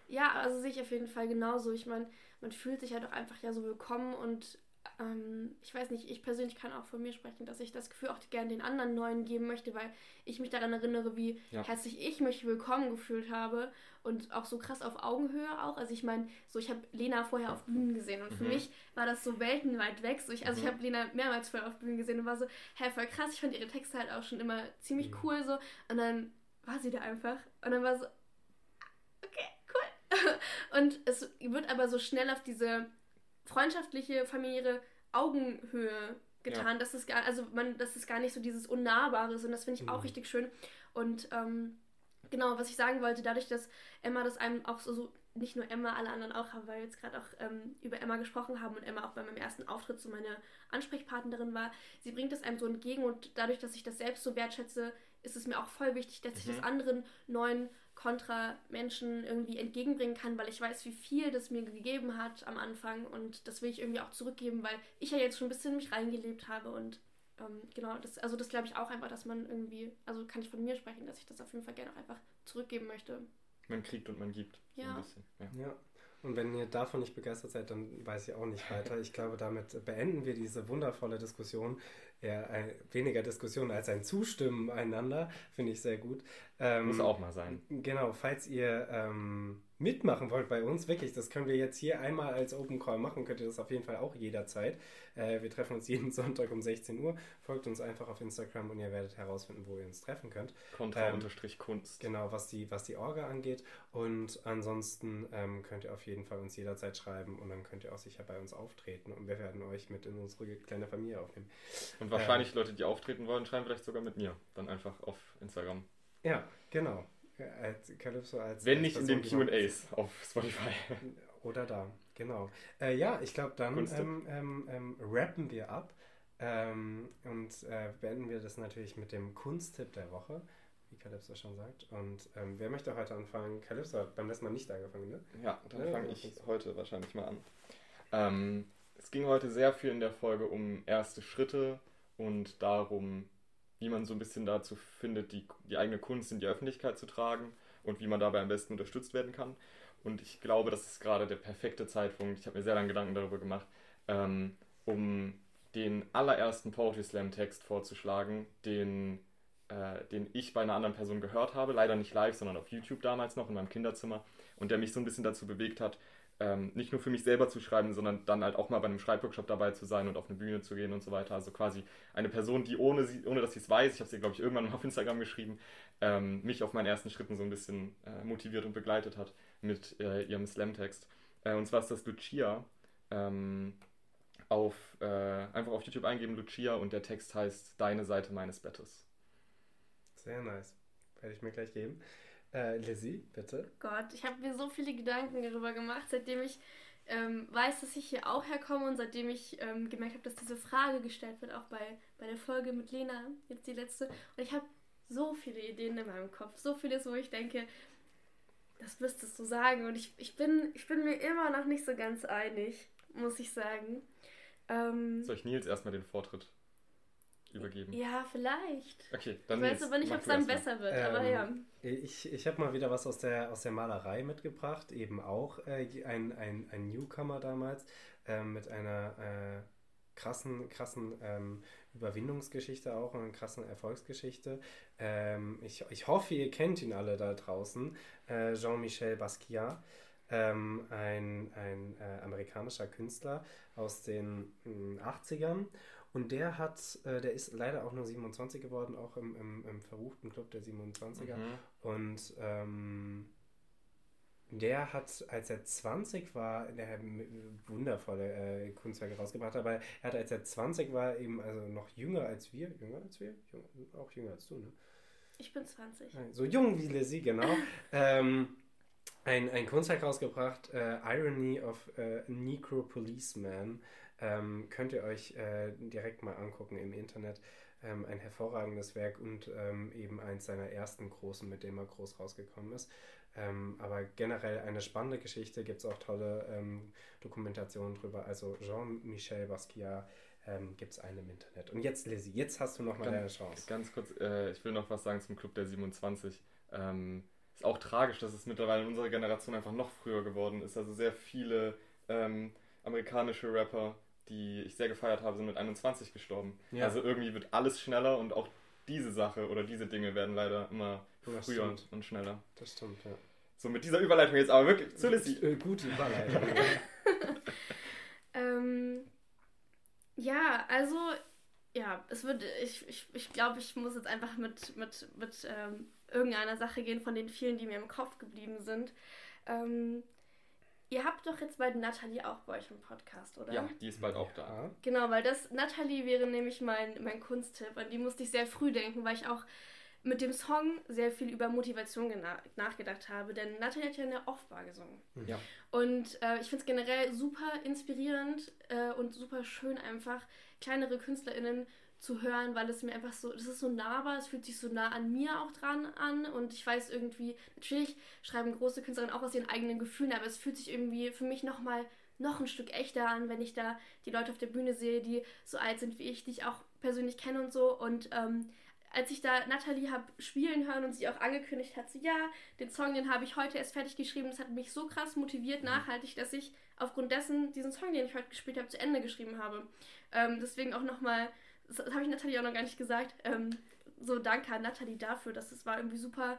Ja, also sehe ich auf jeden Fall genauso. Ich meine, man fühlt sich halt auch einfach ja so willkommen und ähm, ich weiß nicht, ich persönlich kann auch von mir sprechen, dass ich das Gefühl auch gerne den anderen Neuen geben möchte, weil ich mich daran erinnere, wie Ja. herzlich ich mich willkommen gefühlt habe und auch so krass auf Augenhöhe auch. Also ich meine, so ich habe Lena vorher auf Bühnen gesehen und für Mhm. mich war das so weltenweit weg. So ich, also ich Mhm. habe Lena mehrmals vorher auf Bühnen gesehen und war so, hä, voll krass. Ich fand ihre Texte halt auch schon immer ziemlich Mhm. cool so und dann war sie da einfach und dann war so, okay, cool. Und es wird aber so schnell auf diese freundschaftliche, familiäre Augenhöhe getan, dass es gar, also man, dass es gar nicht so dieses Unnahbare ist und das finde ich auch Mhm. richtig schön. Und ähm, genau, was ich sagen wollte, dadurch, dass Emma das einem auch so, so nicht nur Emma, alle anderen auch haben, weil wir jetzt gerade auch ähm, über Emma gesprochen haben und Emma auch bei meinem ersten Auftritt so meine Ansprechpartnerin war, sie bringt es einem so entgegen und dadurch, dass ich das selbst so wertschätze, ist es mir auch voll wichtig, dass ich Mhm. das anderen neuen Kontra-Menschen irgendwie entgegenbringen kann, weil ich weiß, wie viel das mir gegeben hat am Anfang und das will ich irgendwie auch zurückgeben, weil ich ja jetzt schon ein bisschen in mich reingelebt habe und ähm, genau, das, also das glaube ich auch einfach, dass man irgendwie, also kann ich von mir sprechen, dass ich das auf jeden Fall gerne auch einfach zurückgeben möchte. Man kriegt und man gibt. So Ja. ein bisschen. Ja. Ja. Und wenn ihr davon nicht begeistert seid, dann weiß ich auch nicht weiter. Ich glaube, damit beenden wir diese wundervolle Diskussion. Eher ein, weniger Diskussion als ein Zustimmen einander, finde ich sehr gut. Ähm, Muss auch mal sein. Genau, falls ihr ähm, mitmachen wollt bei uns, wirklich, das können wir jetzt hier einmal als Open Call machen, könnt ihr das auf jeden Fall auch jederzeit. Äh, wir treffen uns jeden Sonntag um 16 Uhr. Folgt uns einfach auf Instagram und ihr werdet herausfinden, wo ihr uns treffen könnt. Kontra-Kunst. Genau, was die, was die Orga angeht. Und ansonsten ähm, könnt ihr auf jeden Fall uns jederzeit schreiben und dann könnt ihr auch sicher bei uns auftreten und wir werden euch mit in unsere kleine Familie aufnehmen. Und wahrscheinlich Leute, die auftreten wollen, schreiben vielleicht sogar mit mir. Dann einfach auf Instagram. Ja, genau. Als Calypso als Wenn als nicht in Person, den die man- QAs auf Spotify. Oder da, genau. Äh, ja, ich glaube, dann ähm, ähm, ähm, rappen wir ab ähm, und äh, beenden wir das natürlich mit dem Kunsttipp der Woche, wie Calypso schon sagt. Und ähm, wer möchte heute anfangen? Calypso hat beim letzten Mal nicht angefangen, ne? Ja, dann Ja, fange ich heute wahrscheinlich mal an. Ähm, es ging heute sehr viel in der Folge um erste Schritte und darum, wie man so ein bisschen dazu findet, die, die eigene Kunst in die Öffentlichkeit zu tragen und wie man dabei am besten unterstützt werden kann. Und ich glaube, das ist gerade der perfekte Zeitpunkt, ich habe mir sehr lange Gedanken darüber gemacht, ähm, um den allerersten Poetry Slam Text vorzuschlagen, den, äh, den ich bei einer anderen Person gehört habe, leider nicht live, sondern auf YouTube damals noch in meinem Kinderzimmer und der mich so ein bisschen dazu bewegt hat, ähm, nicht nur für mich selber zu schreiben, sondern dann halt auch mal bei einem Schreibworkshop dabei zu sein und auf eine Bühne zu gehen und so weiter. Also quasi eine Person, die ohne, sie, ohne dass sie es weiß, ich habe sie, glaube ich, irgendwann mal auf Instagram geschrieben, ähm, mich auf meinen ersten Schritten so ein bisschen äh, motiviert und begleitet hat mit äh, ihrem Slam-Text. Äh, und zwar ist das Lucia. Ähm, auf, äh, einfach auf YouTube eingeben, Lucia, und der Text heißt Deine Seite meines Bettes. Sehr nice. Werde ich mir gleich geben. Äh, Lizzie, bitte. Gott, ich habe mir so viele Gedanken darüber gemacht, seitdem ich ähm, weiß, dass ich hier auch herkomme und seitdem ich ähm, gemerkt habe, dass diese Frage gestellt wird, auch bei, bei der Folge mit Lena, jetzt die letzte. Und ich habe so viele Ideen in meinem Kopf, so vieles, wo ich denke, das müsstest du sagen. Und ich, ich, bin, ich bin mir immer noch nicht so ganz einig, muss ich sagen. Ähm, Soll ich Nils erstmal den Vortritt übergeben? ja, vielleicht. Okay, dann Ich weiß aber nicht, ob es dann besser wird, aber Ähm, ja. Ich, ich habe mal wieder was aus der, aus der Malerei mitgebracht, eben auch äh, ein, ein, ein Newcomer damals ähm, mit einer äh, krassen, krassen ähm, Überwindungsgeschichte auch und einer krassen Erfolgsgeschichte. Ähm, ich, ich hoffe, ihr kennt ihn alle da draußen. Äh, Jean-Michel Basquiat, ähm, ein, ein äh, amerikanischer Künstler aus den mh, 80ern. Und der hat, äh, der ist leider auch nur 27 geworden, auch im, im, im verruchten Club der 27er. Mhm. Und ähm, der hat, als er 20 war, der hat wundervolle äh, Kunstwerke rausgebracht, aber er hat, als er 20 war, eben also noch jünger als wir, jünger als wir, Jung, auch jünger als du, ne? Ich bin 20. Nein, So jung wie Lizzie, genau. ähm, ein, ein Kunstwerk rausgebracht, äh, Irony of äh, Negro Policeman. Ähm, könnt ihr euch äh, direkt mal angucken im Internet. ähm, ein hervorragendes Werk und ähm, eben eins seiner ersten großen, mit dem er groß rausgekommen ist. Ähm, aber generell eine spannende Geschichte, gibt es auch tolle ähm, Dokumentationen drüber. Also Jean-Michel Basquiat ähm, gibt es einen im Internet. Und jetzt, Lizzie, jetzt hast du noch mal deine Chance. Ganz kurz, äh, ich will noch was sagen zum Club der 27. Ähm, ist auch tragisch, dass es mittlerweile in unserer Generation einfach noch früher geworden ist. Also sehr viele ähm, amerikanische Rapper, die ich sehr gefeiert habe, sind mit 21 gestorben. Ja. Also irgendwie wird alles schneller und auch diese Sache oder diese Dinge werden leider immer das früher stimmt. und schneller. Das stimmt, ja. So, mit dieser Überleitung jetzt aber wirklich zu Lissy. Äh, gute Überleitung. ähm, ja, also, ja, es wird, ich, ich, ich glaube, ich muss jetzt einfach mit, mit, mit ähm, irgendeiner Sache gehen von den vielen, die mir im Kopf geblieben sind. Ähm, Ihr habt doch jetzt bald Nathalie auch bei euch im Podcast, oder? Ja, die ist bald auch da. Genau, weil das, Nathalie wäre nämlich mein, mein Kunsttipp. An die musste ich sehr früh denken, weil ich auch mit dem Song sehr viel über Motivation nachgedacht habe, denn Nathalie hat ja eine Offbar gesungen. Mhm. Ja. Und äh, ich finde es generell super inspirierend äh, und super schön einfach, kleinere KünstlerInnen zu hören, weil es mir einfach so, das ist so nahbar, es fühlt sich so nah an mir auch dran an und ich weiß irgendwie, natürlich schreiben große Künstlerinnen auch aus ihren eigenen Gefühlen, aber es fühlt sich irgendwie für mich nochmal noch ein Stück echter an, wenn ich da die Leute auf der Bühne sehe, die so alt sind wie ich, die ich auch persönlich kenne und so und ähm, als ich da Natalie habe spielen hören und sie auch angekündigt hat, so ja, den Song, den habe ich heute erst fertig geschrieben, das hat mich so krass motiviert, mhm. nachhaltig, dass ich aufgrund dessen diesen Song, den ich heute gespielt habe, zu Ende geschrieben habe. Ähm, deswegen auch nochmal das, habe ich Nathalie auch noch gar nicht gesagt. Ähm, so danke an Nathalie dafür, dass es war irgendwie super,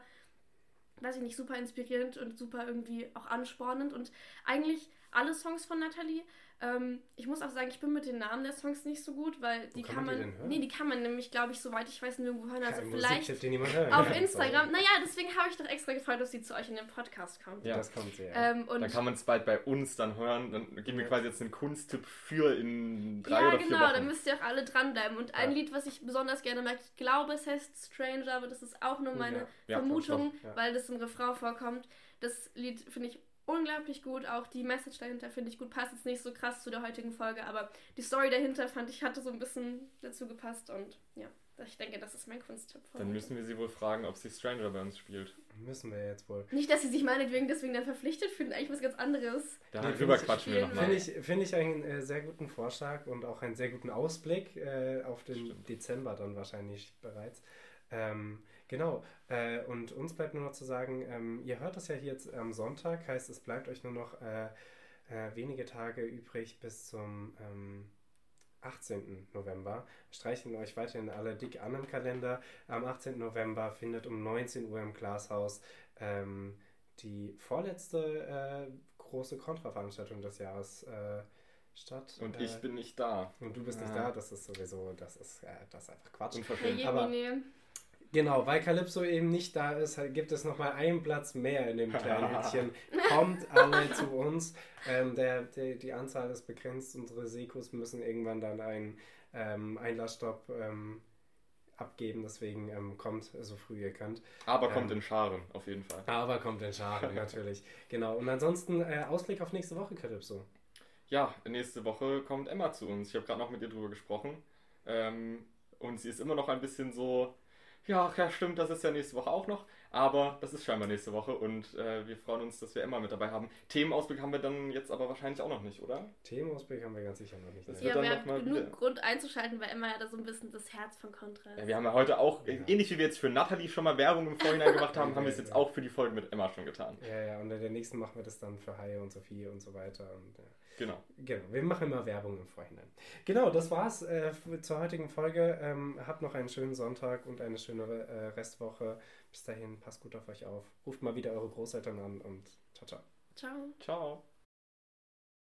weiß ich nicht, super inspirierend und super irgendwie auch anspornend. Und eigentlich alle Songs von Nathalie ähm, ich muss auch sagen, ich bin mit den Namen der Songs nicht so gut, weil die kann, kann man, man nee, die kann man nämlich, glaube ich, soweit ich weiß, nirgendwo hören. Also Kein vielleicht hören. auf Instagram. Naja, deswegen habe ich doch extra gefreut, dass sie zu euch in den Podcast kommt. Ja, das kommt sehr. Ähm, dann kann man es bald bei uns dann hören. Dann geben wir quasi jetzt einen Kunsttipp für in drei ja, oder vier genau, Wochen. Ja, genau, dann müsst ihr auch alle dranbleiben. Und ein ja. Lied, was ich besonders gerne mag, ich glaube, es heißt Stranger, aber das ist auch nur oh meine ja. Vermutung, weil das im Refrain vorkommt. Das Lied finde ich unglaublich gut. Auch die Message dahinter finde ich gut. Passt jetzt nicht so krass zu der heutigen Folge, aber die Story dahinter fand ich hatte so ein bisschen dazu gepasst und ja. Ich denke, das ist mein Kunsttipp. Dann müssen wir sie wohl fragen, ob sie Stranger bei uns spielt. Müssen wir jetzt wohl. Nicht, dass sie sich meinetwegen deswegen dann verpflichtet fühlen, eigentlich was ganz anderes. Darüber quatschen wir nochmal. Finde ich, find ich einen äh, sehr guten Vorschlag und auch einen sehr guten Ausblick äh, auf den Stimmt. Dezember dann wahrscheinlich bereits. Ähm, Genau, äh, und uns bleibt nur noch zu sagen, ähm, ihr hört das ja hier jetzt am Sonntag, heißt es bleibt euch nur noch äh, äh, wenige Tage übrig bis zum ähm, 18. November. Streichen euch weiterhin alle dick an im Kalender. Am 18. November findet um 19 Uhr im Glashaus ähm, die vorletzte äh, große Kontraveranstaltung des Jahres äh, statt. Und ich bin nicht da. Und du bist ja. nicht da, das ist sowieso, das ist, äh, das ist einfach Quatsch. Unverschämt. Aber, Genau, weil Calypso eben nicht da ist, gibt es nochmal einen Platz mehr in dem kleinen Hütchen. Kommt alle zu uns. Ähm, der, der, die Anzahl ist begrenzt. Unsere Sekus müssen irgendwann dann einen ähm, Einlassstopp ähm, abgeben. Deswegen ähm, kommt so früh ihr könnt. Aber kommt ähm, in Scharen, auf jeden Fall. Aber kommt in Scharen, natürlich. Genau. Und ansonsten äh, Ausblick auf nächste Woche, Calypso. Ja, nächste Woche kommt Emma zu uns. Ich habe gerade noch mit ihr drüber gesprochen. Ähm, und sie ist immer noch ein bisschen so ja, ja, stimmt, das ist ja nächste Woche auch noch. Aber das ist scheinbar nächste Woche und äh, wir freuen uns, dass wir Emma mit dabei haben. Themenausblick haben wir dann jetzt aber wahrscheinlich auch noch nicht, oder? Themenausblick haben wir ganz sicher noch nicht. Das ja, wir haben genug wieder... Grund einzuschalten, weil Emma ja da so ein bisschen das Herz von Contra ist. Ja, wir haben ja heute auch, ja. ähnlich wie wir jetzt für Nathalie schon mal Werbung im Vorhinein gemacht haben, haben wir es jetzt auch für die Folge mit Emma schon getan. Ja, ja, und in der nächsten machen wir das dann für Haie und Sophie und so weiter. Und, ja. Genau. Genau, wir machen immer Werbung im Vorhinein. Genau, das war's äh, zur heutigen Folge. Ähm, habt noch einen schönen Sonntag und eine schöne äh, Restwoche. Bis dahin, passt gut auf euch auf. Ruft mal wieder eure Großeltern an und ciao, ciao. Ciao. Ciao.